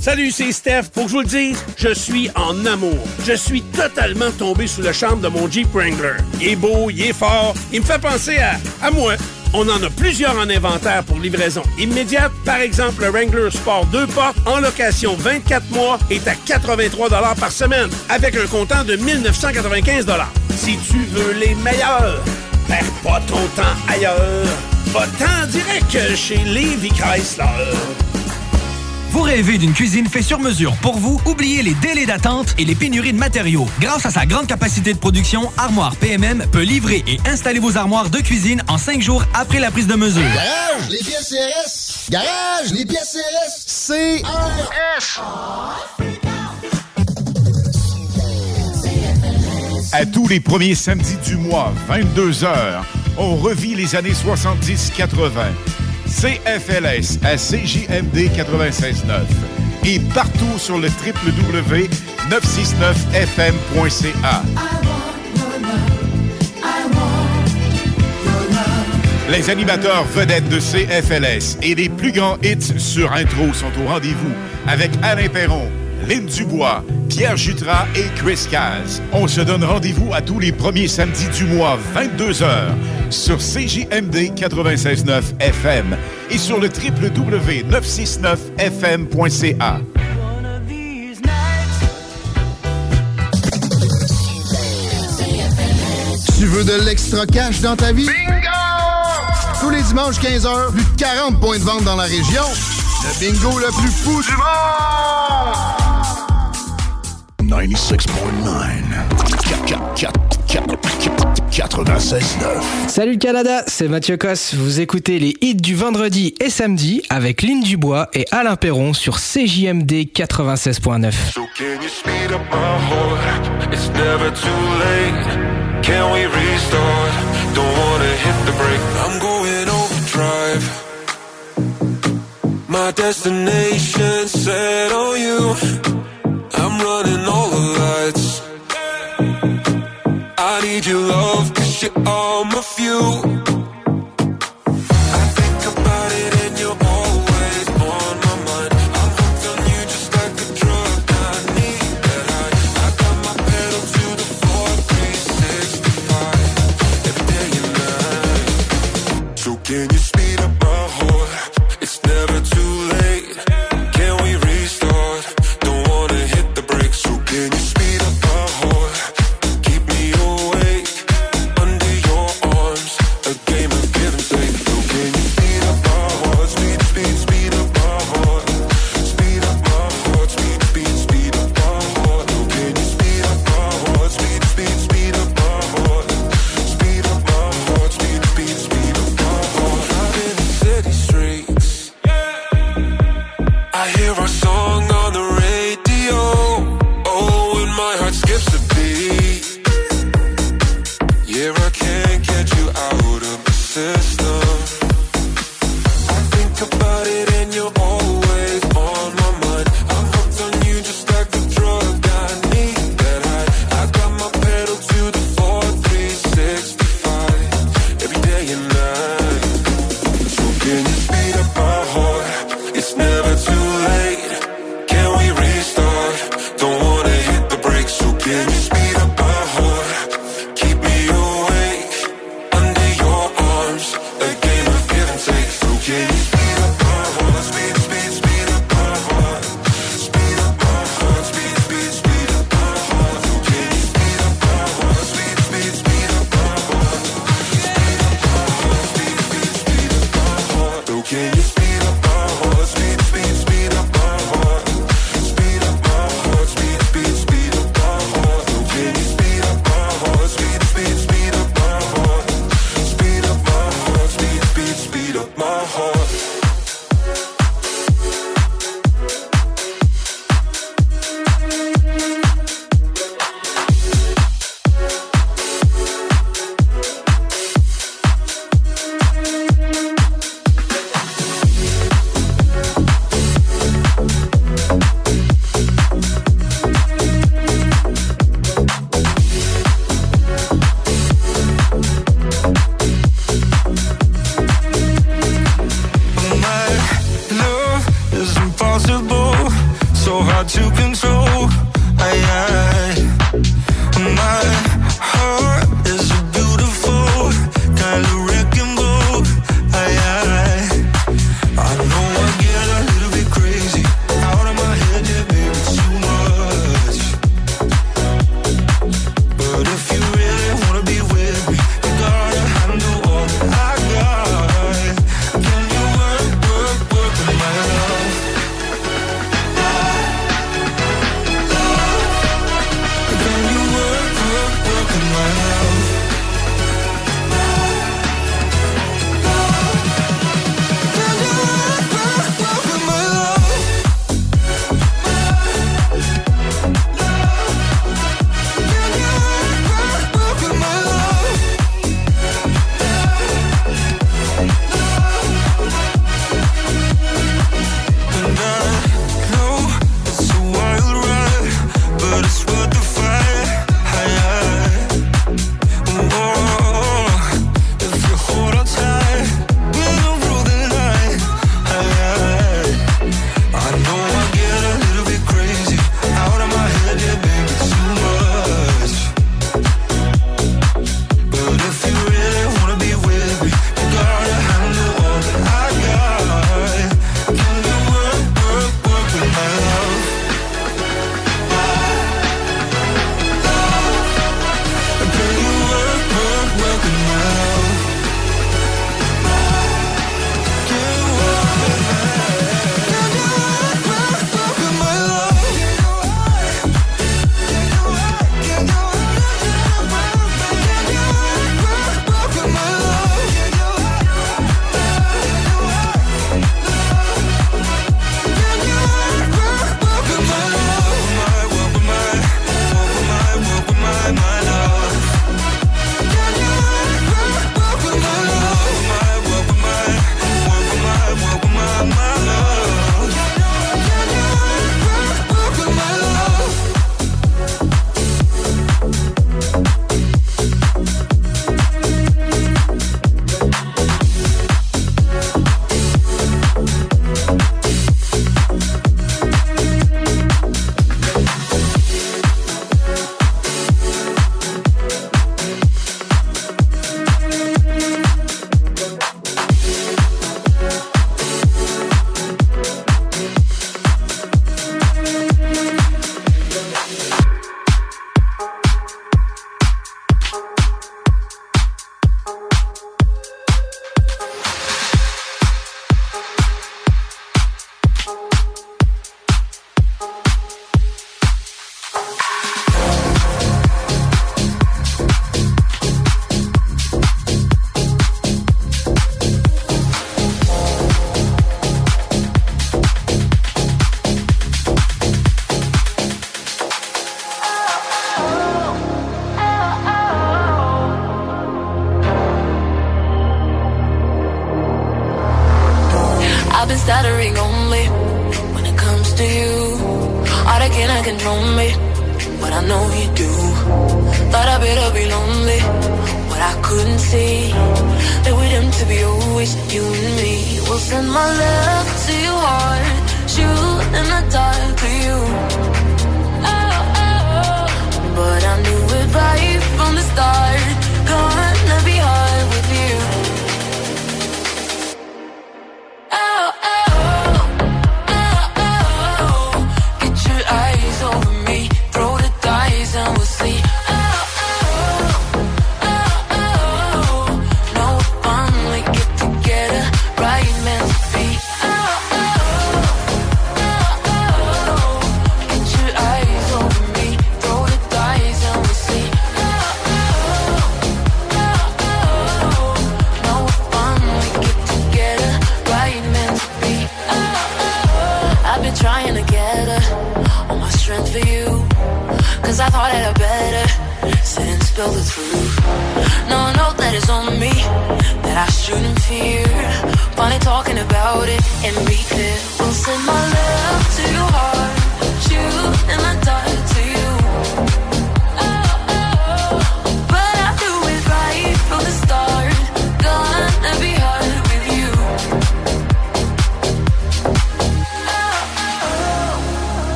Salut, c'est Steph. Pour que je vous le dise, je suis en amour. Je suis totalement tombé sous le charme de mon Jeep Wrangler. Il est beau, il est fort, il me fait penser à, moi. On en a plusieurs en inventaire pour livraison immédiate. Par exemple, le Wrangler Sport 2 portes en location 24 mois est à 83 par semaine avec un comptant de 1995 Si tu veux les meilleurs, perds pas ton temps ailleurs. Va-t'en direct chez Levi Chrysler. Vous rêvez d'une cuisine faite sur mesure pour vous? Oubliez les délais d'attente et les pénuries de matériaux. Grâce à sa grande capacité de production, Armoire PMM peut livrer et installer vos armoires de cuisine en cinq jours après la prise de mesure. Garage, les pièces CRS. Garage, les pièces CRS. CRS. À tous les premiers samedis du mois, 22h, on revit les années 70-80. CFLS à CJMD 96.9 et partout sur le www.969fm.ca. Les animateurs vedettes de CFLS et les plus grands hits sur intro sont au rendez-vous avec Alain Perron, Lynn Dubois, Pierre Jutras et Chris Caz. On se donne rendez-vous à tous les premiers samedis du mois, 22h, sur CJMD 96.9 FM et sur le www.969fm.ca. Tu veux de l'extra cash dans ta vie? Bingo! Tous les dimanches 15h, plus de 40 points de vente dans la région. Le bingo le plus fou du monde! 96.9. Salut le Canada, c'est Mathieu Cosse. Vous écoutez les hits du vendredi et samedi avec Lynn Dubois et Alain Perron sur CJMD 96.9. So can you speed up my heart? It's never too late. Can we restart? Don't wanna hit the brake. I'm going overdrive. My destination set on you. Running all the lights. I need your love, cause you're all my fuel.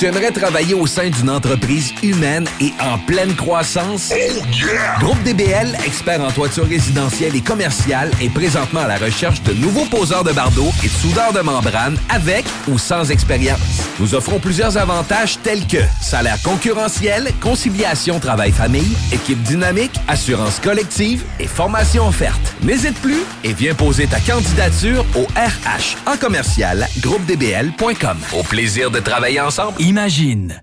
Tu aimerais travailler au sein d'une entreprise humaine et en pleine croissance? Groupe DBL, expert en toiture résidentielle et commerciale, est présentement à la recherche de nouveaux poseurs de bardeaux et de soudeurs de membrane avec ou sans expérience. Nous offrons plusieurs avantages tels que salaire concurrentiel, conciliation travail-famille, équipe dynamique, assurance collective et formation offerte. N'hésite plus et viens poser ta candidature au RH en commercial groupedbl.com. Au plaisir de travailler ensemble. Imagine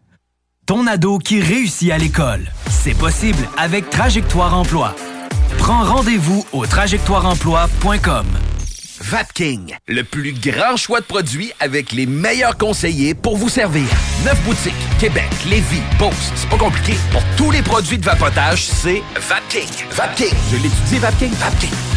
ton ado qui réussit à l'école. C'est possible avec Trajectoire Emploi. Prends rendez-vous au trajectoireemploi.com. Vapking, le plus grand choix de produits avec les meilleurs conseillers pour vous servir. Neuf boutiques, Québec, Lévis, Beauce. C'est pas compliqué. Pour tous les produits de vapotage, c'est Vapking. Vapking. Je l'étudie, Vapking. Vapking.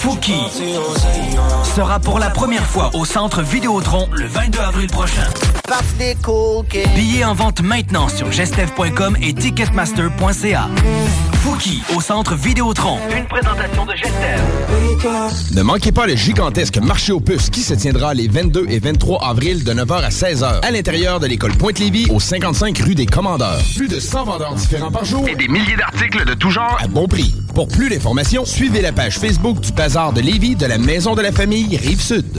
Fouki sera pour la première fois au centre Vidéotron le 22 avril prochain. Billets en vente maintenant sur gestev.com et ticketmaster.ca. Fouki au centre Vidéotron. Une présentation de Gestev. Ne manquez pas le gigantesque marché aux puces qui se tiendra les 22 et 23 avril de 9h à 16h à l'intérieur de l'école Pointe-Lévis au 55 rue des Commandeurs. Plus de 100 vendeurs différents par jour Et des milliers d'articles de tout genre. à bon prix. Pour plus d'informations, suivez la page Facebook du De Lévis de la Maison de la Famille Rive-Sud.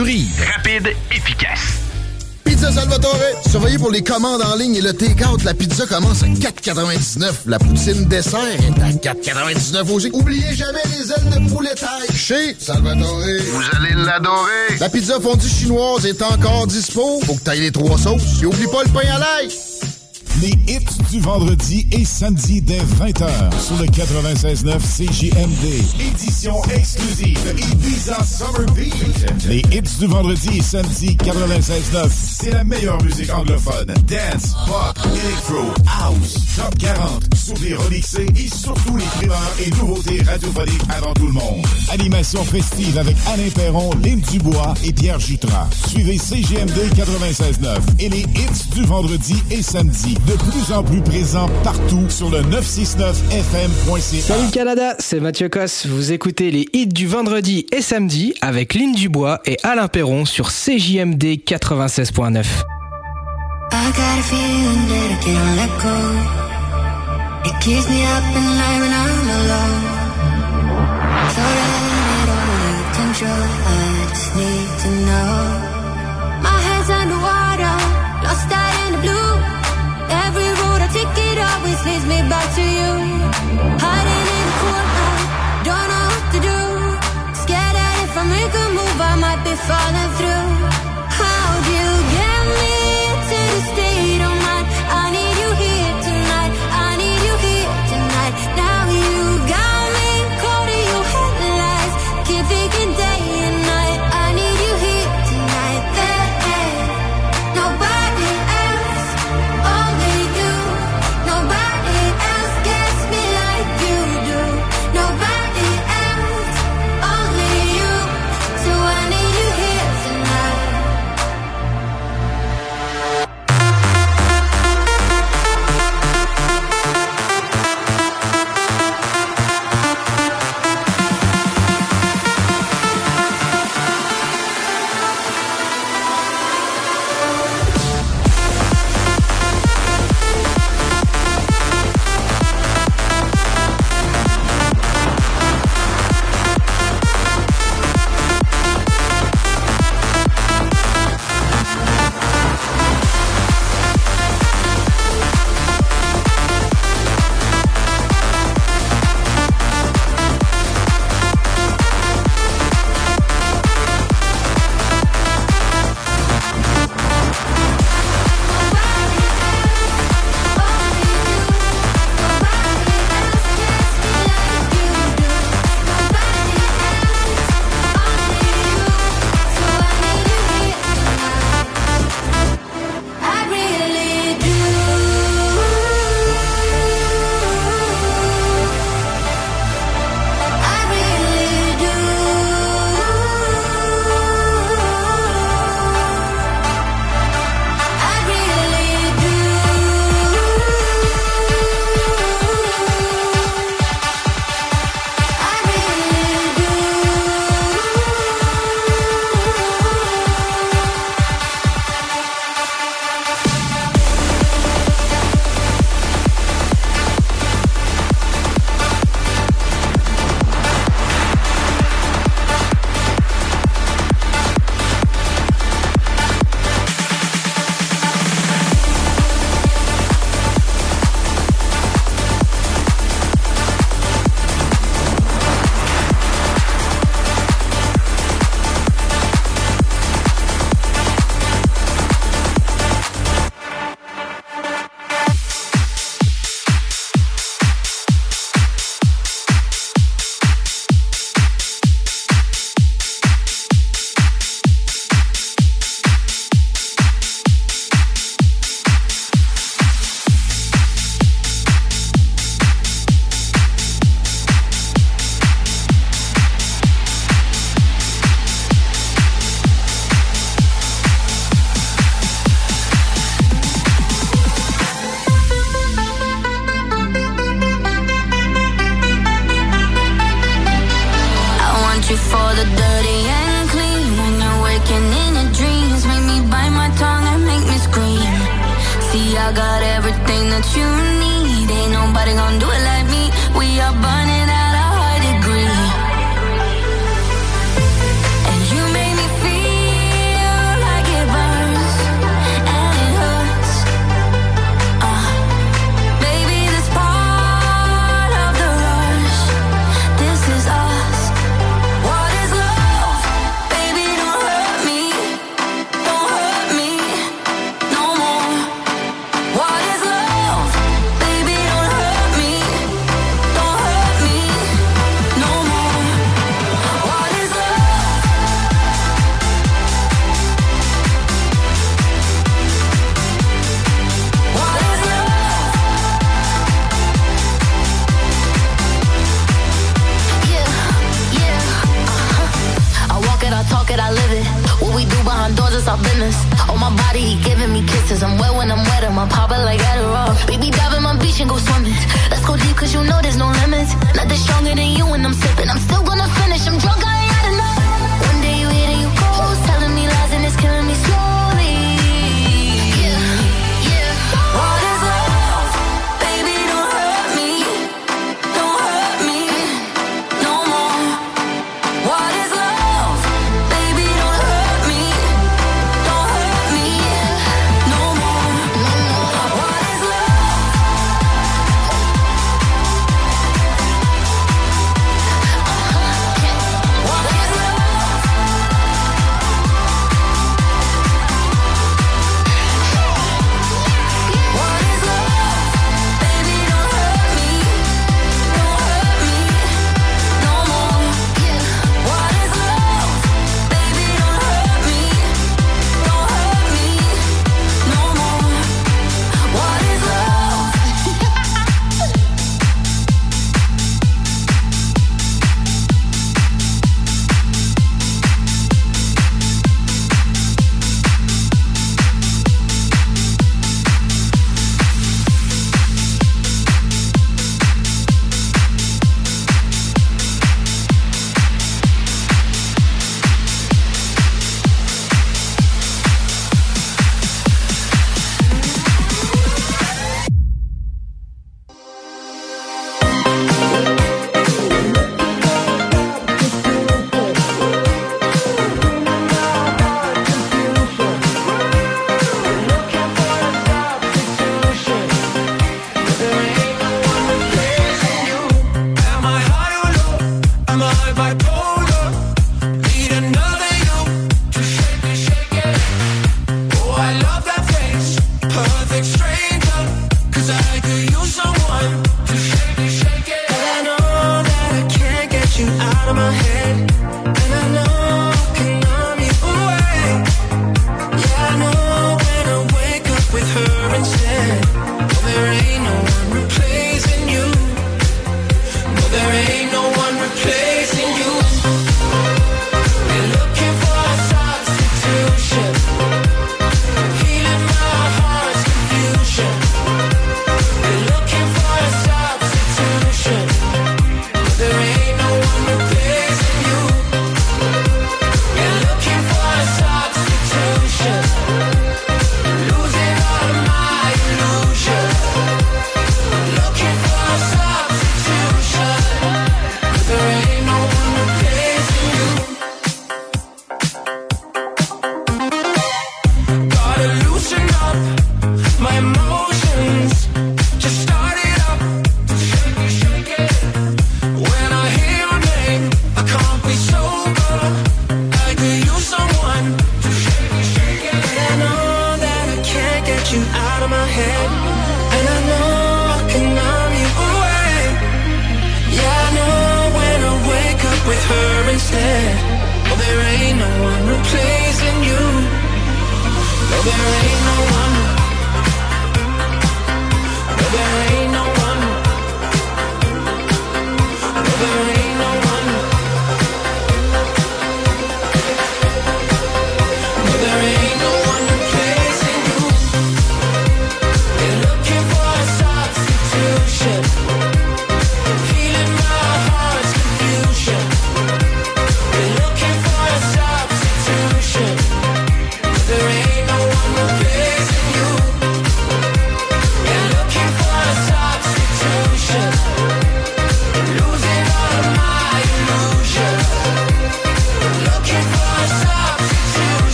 Rapide, efficace. Pizza Salvatore. Surveillez pour les commandes en ligne et le take-out. La pizza commence à 4,99. La poutine dessert est à 4,99 aussi. Oubliez jamais les ailes de poulet taille. Chez Salvatore. Vous allez l'adorer. La pizza fondue chinoise est encore dispo. Faut que t'ailles les trois sauces. Et oublie pas le pain à l'ail. Les hits du vendredi et samedi dès 20h sur le 96.9 CJMD. Édition exclusive Ibiza Summer Beat. Les hits du vendredi et samedi 96.9. C'est la meilleure musique anglophone. Dance, pop, electro, house, top 40, sur les remixés et surtout les primeurs et nouveautés radiophoniques avant tout le monde. Animation festive avec Alain Perron, Lynn Dubois et Pierre Jutras. Suivez CGMD 96.9 et les hits du vendredi et samedi de plus en plus présents partout sur le 969fm.ca. Salut Canada, c'est Mathieu Cosse. Vous écoutez les hits du vendredi et samedi avec Lynn Dubois et Alain Perron sur CJMD 96.9. I got a feeling that I can't let go. It keeps me up at night when I'm alone. So that it all under control. I just need to know. Leads me back to you. Hiding in the corner, don't know what to do. Scared that if I make a move, I might be falling through.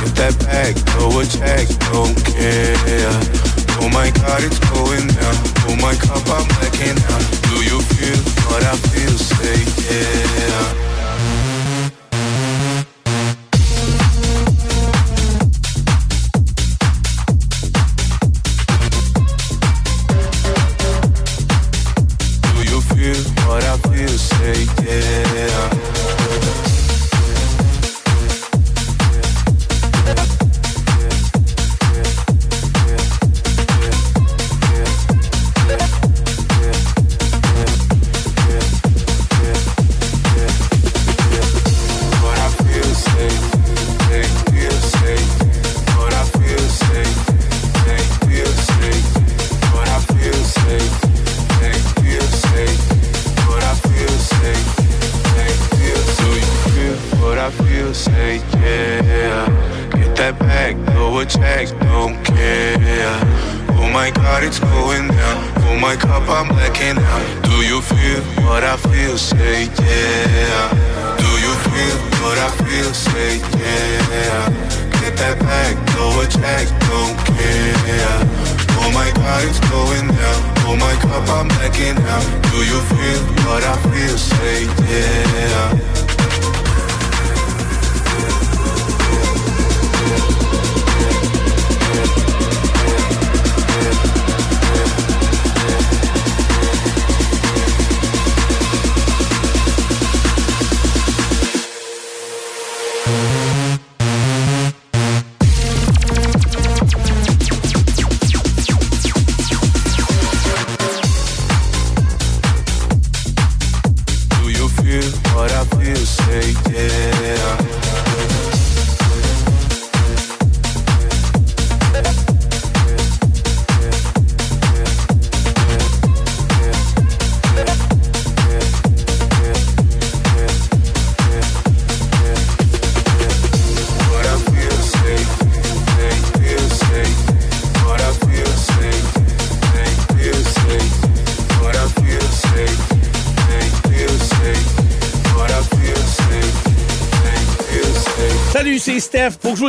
Get that bag, throw a check, don't care. Oh my God, it's going down. Oh my cup, I'm blacking out. Do you feel what I feel? Say yeah.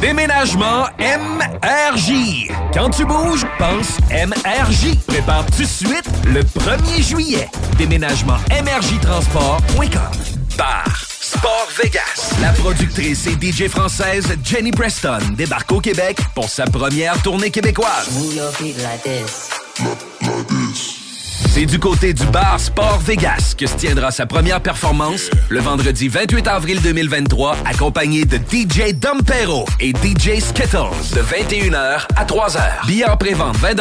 Déménagement MRJ. Quand tu bouges, pense MRJ. Prépare tout de suite le 1er juillet. Déménagement MRJtransport.com. Bar Sport Vegas. La productrice et DJ française Jenny Preston débarque au Québec pour sa première tournée québécoise. C'est du côté du bar Sport Vegas que se tiendra sa première performance le vendredi 28 avril 2023, accompagné de DJ Dompero et DJ Skittles de 21h à 3h. Billets en pré-vente 20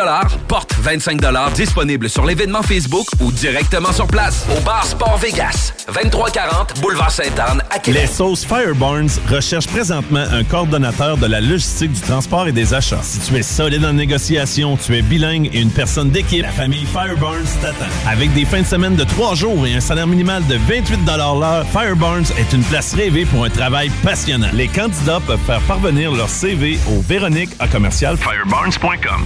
porte 25 disponible sur l'événement Facebook ou directement sur place au bar Sport Vegas, 2340 Boulevard Sainte-Anne à Québec. Les sauces Fireburns recherchent présentement un coordonnateur de la logistique du transport et des achats. Si tu es solide en négociation, tu es bilingue et une personne d'équipe, la famille Fireburns Avec des fins de semaine de trois jours et un salaire minimal de 28 l'heure, Fireburns est une place rêvée pour un travail passionnant. Les candidats peuvent faire parvenir leur CV au Véronique à commercial fireburns.com.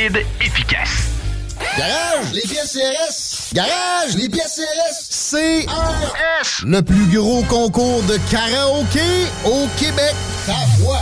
Rapide, efficace. Garage, les pièces CRS. Garage, les pièces CRS. CRS. Le plus gros concours de karaoké au Québec. Ta voix.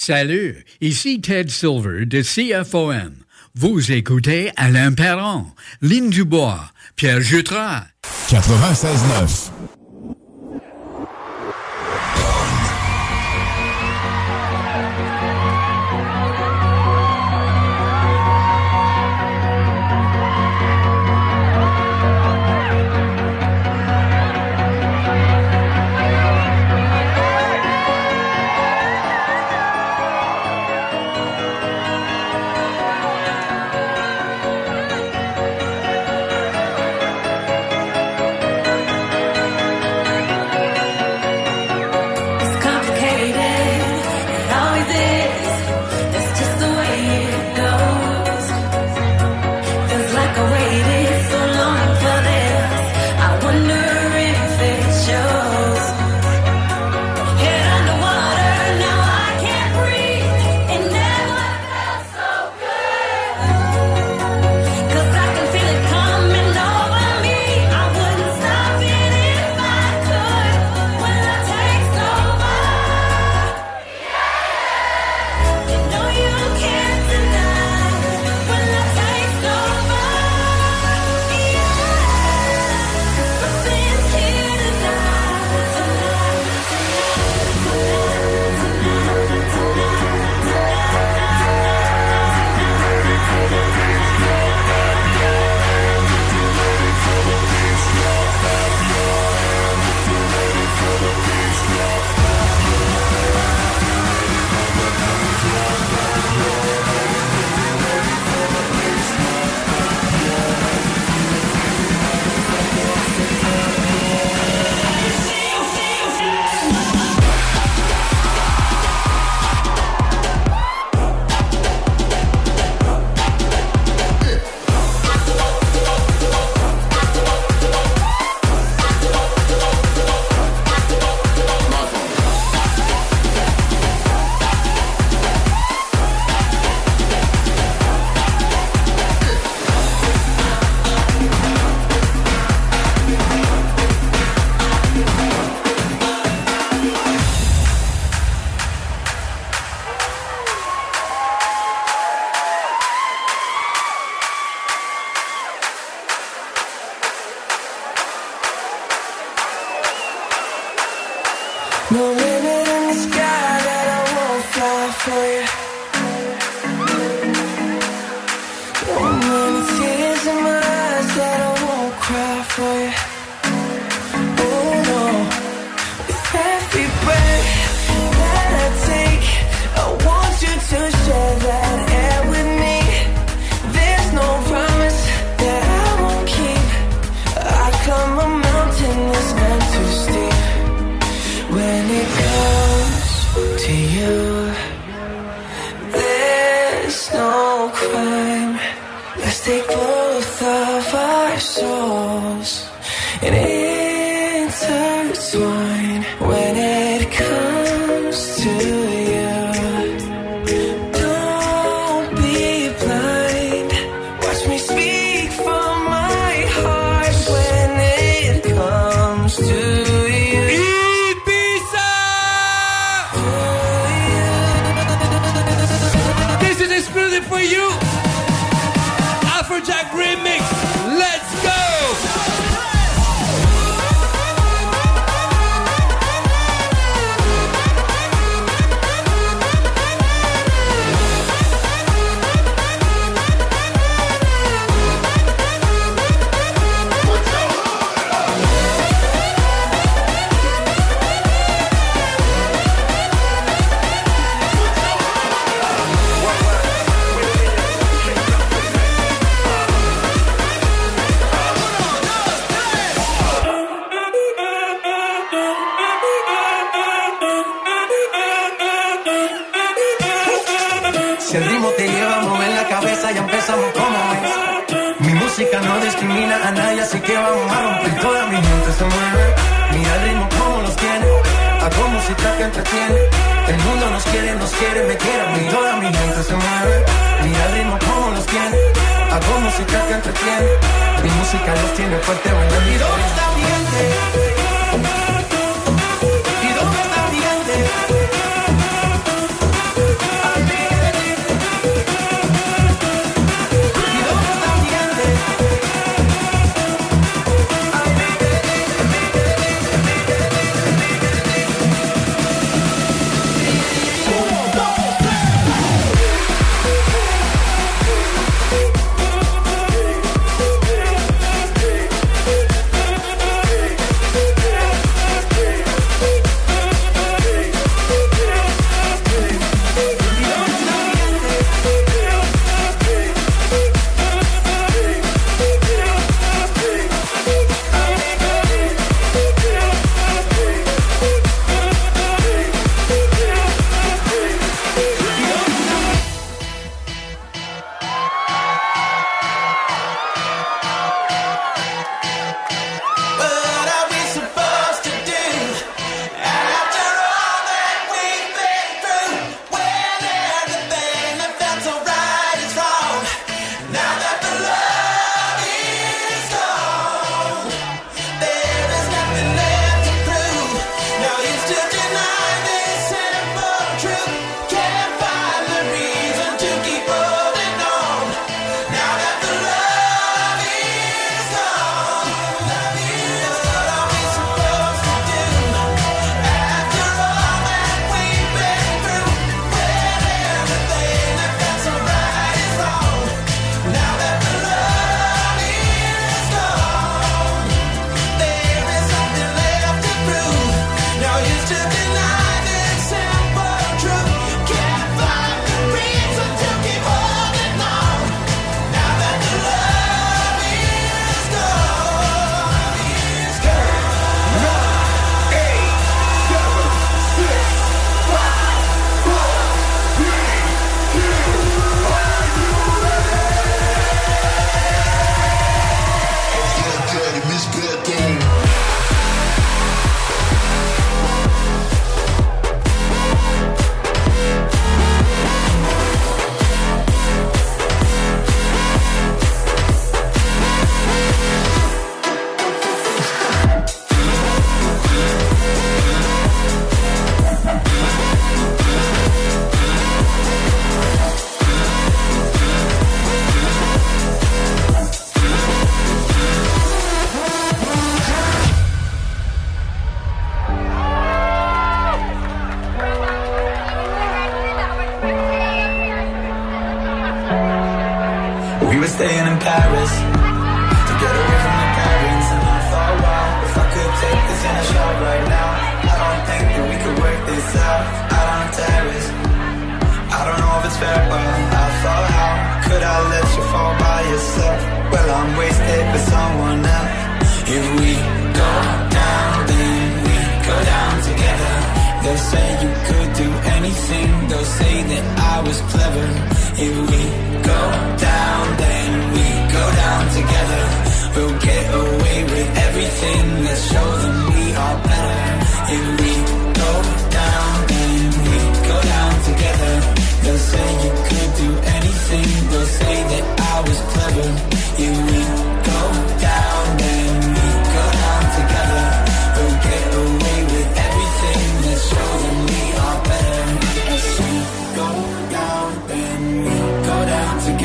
Salut, ici Ted Silver de CFON. Vous écoutez Alain Perron, Lynn Dubois, Pierre Jutras. 96.9.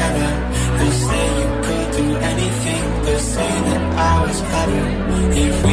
together. They say you could do anything. They say that I was better If we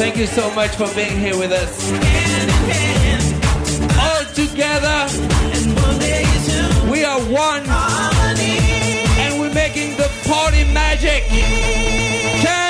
Thank you so much for being here with us. All together, we are one, and we're making the party magic. Can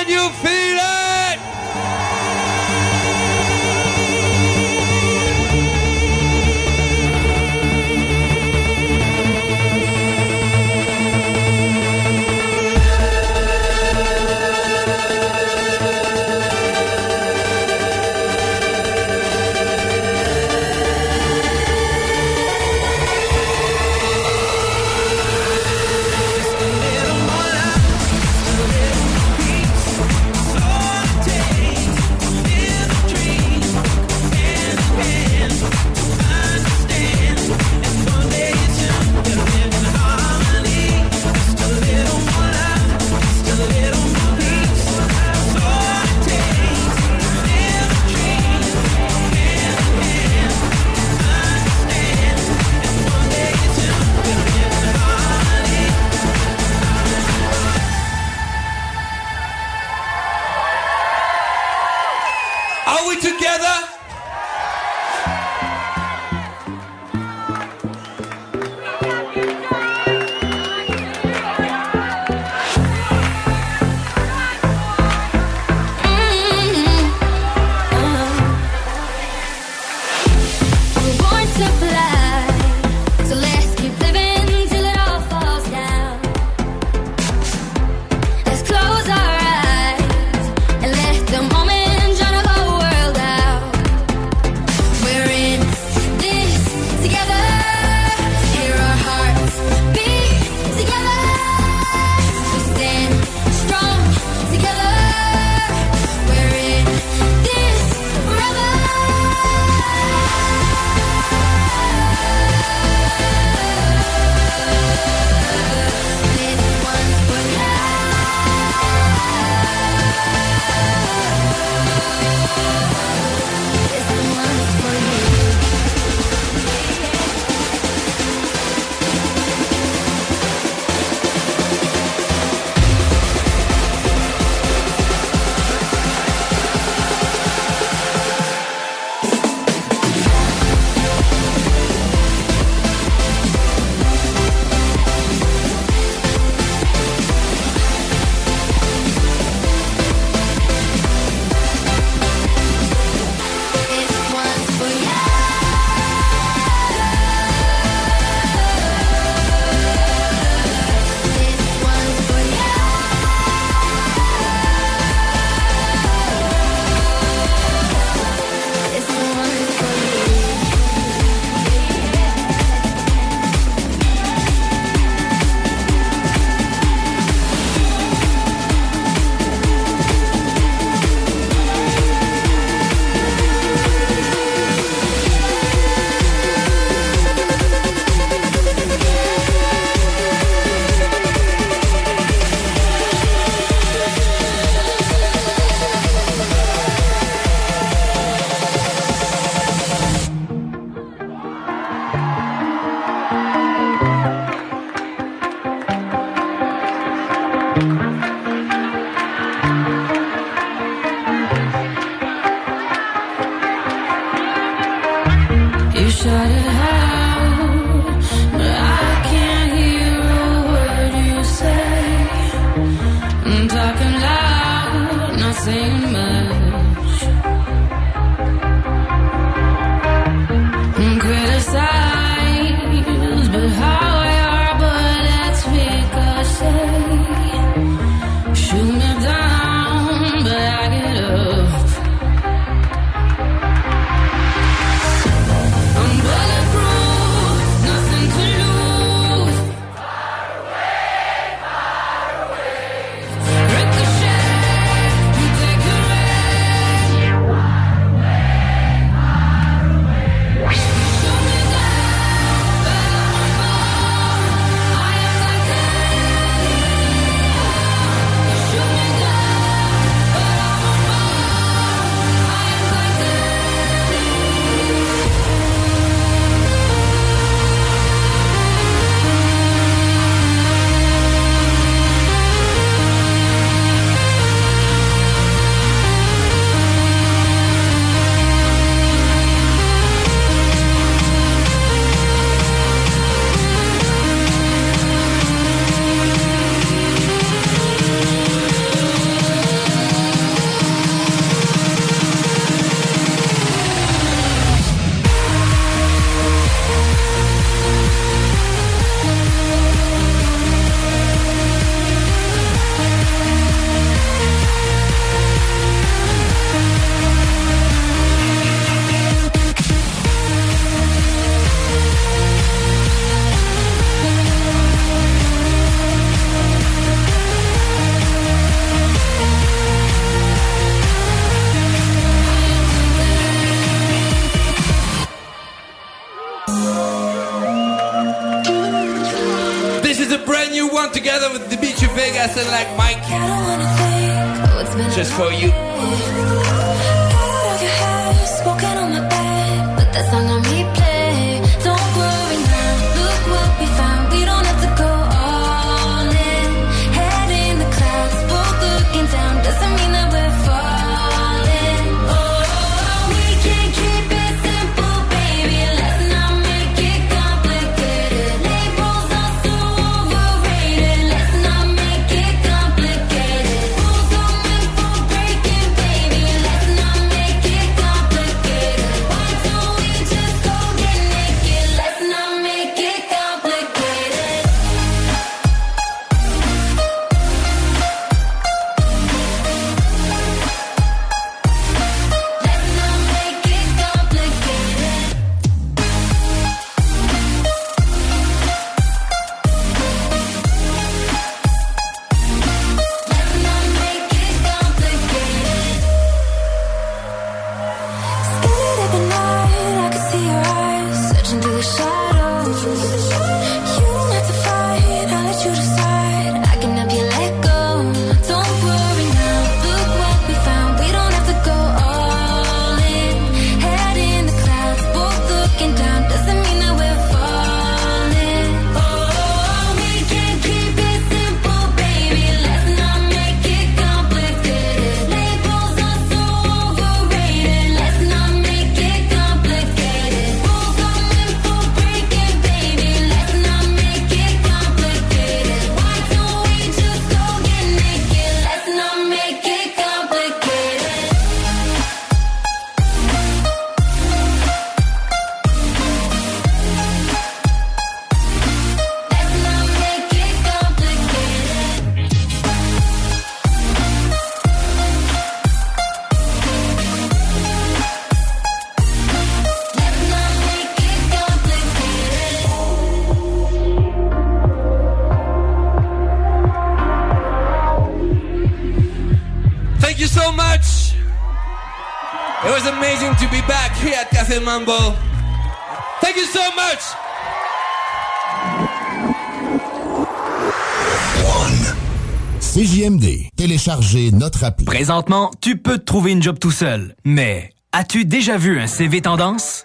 Présentement, tu peux te trouver une job tout seul, mais as-tu déjà vu un CV tendance?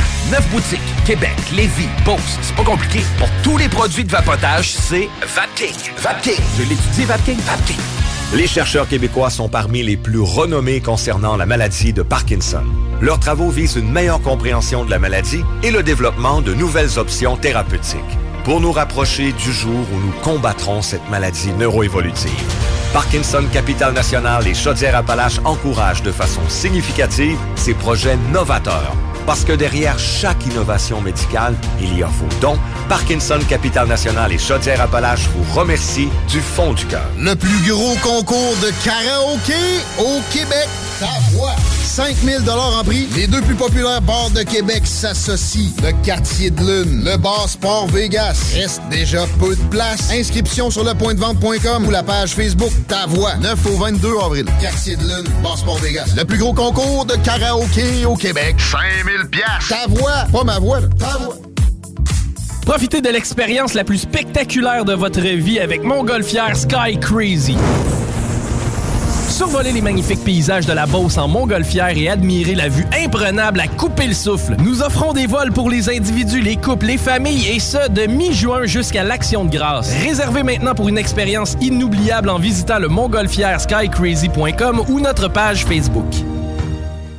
Neuf boutiques, Québec, Lévis, Beauce, c'est pas compliqué. Pour tous les produits de vapotage, c'est Vapking. Vapking. Je l'étudie, Vapking. Vapking. Les chercheurs québécois sont parmi les plus renommés concernant la maladie de Parkinson. Leurs travaux visent une meilleure compréhension de la maladie et le développement de nouvelles options thérapeutiques pour nous rapprocher du jour où nous combattrons cette maladie neuroévolutive. Parkinson Capital National et Chaudière-Appalaches encouragent de façon significative ces projets novateurs. Parce que derrière chaque innovation médicale, il y a vos dons. Parkinson Capital National et Chaudière-Appalaches vous remercient du fond du cœur. Le plus gros concours de karaoké au Québec. Ta voix. 5000 en prix. Les deux plus populaires bars de Québec s'associent. Le Quartier de Lune, le bar Sport Vegas. Reste déjà peu de place. Inscription sur lepointdevente.com ou la page Facebook Ta Voix. 9 au 22 avril. Quartier de Lune, bar Sport Vegas. Le plus gros concours de karaoké au Québec. 5000 pièces. Ta voix, pas ma voix, là. ta voix. Profitez de l'expérience la plus spectaculaire de votre vie avec Montgolfière Sky Crazy. Survoler les magnifiques paysages de la Beauce en montgolfière et admirer la vue imprenable à couper le souffle. Nous offrons des vols pour les individus, les couples, les familles et ce, de mi-juin jusqu'à l'Action de grâce. Réservez maintenant pour une expérience inoubliable en visitant le montgolfièreskycrazy.com ou notre page Facebook.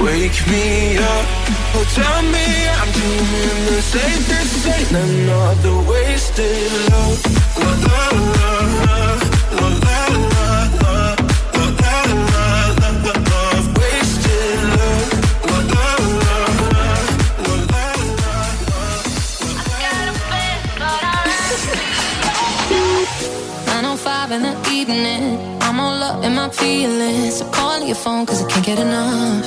Wake me up, oh tell me I'm dreaming this ain't this ain't another wasted love. La la la la, la la la la, la la la la la la, wasted love. La la la la, la la la la. I got a bed, but I like 9:05 in the evening, I'm all up in my feelings. So call your phone 'cause I can't get enough.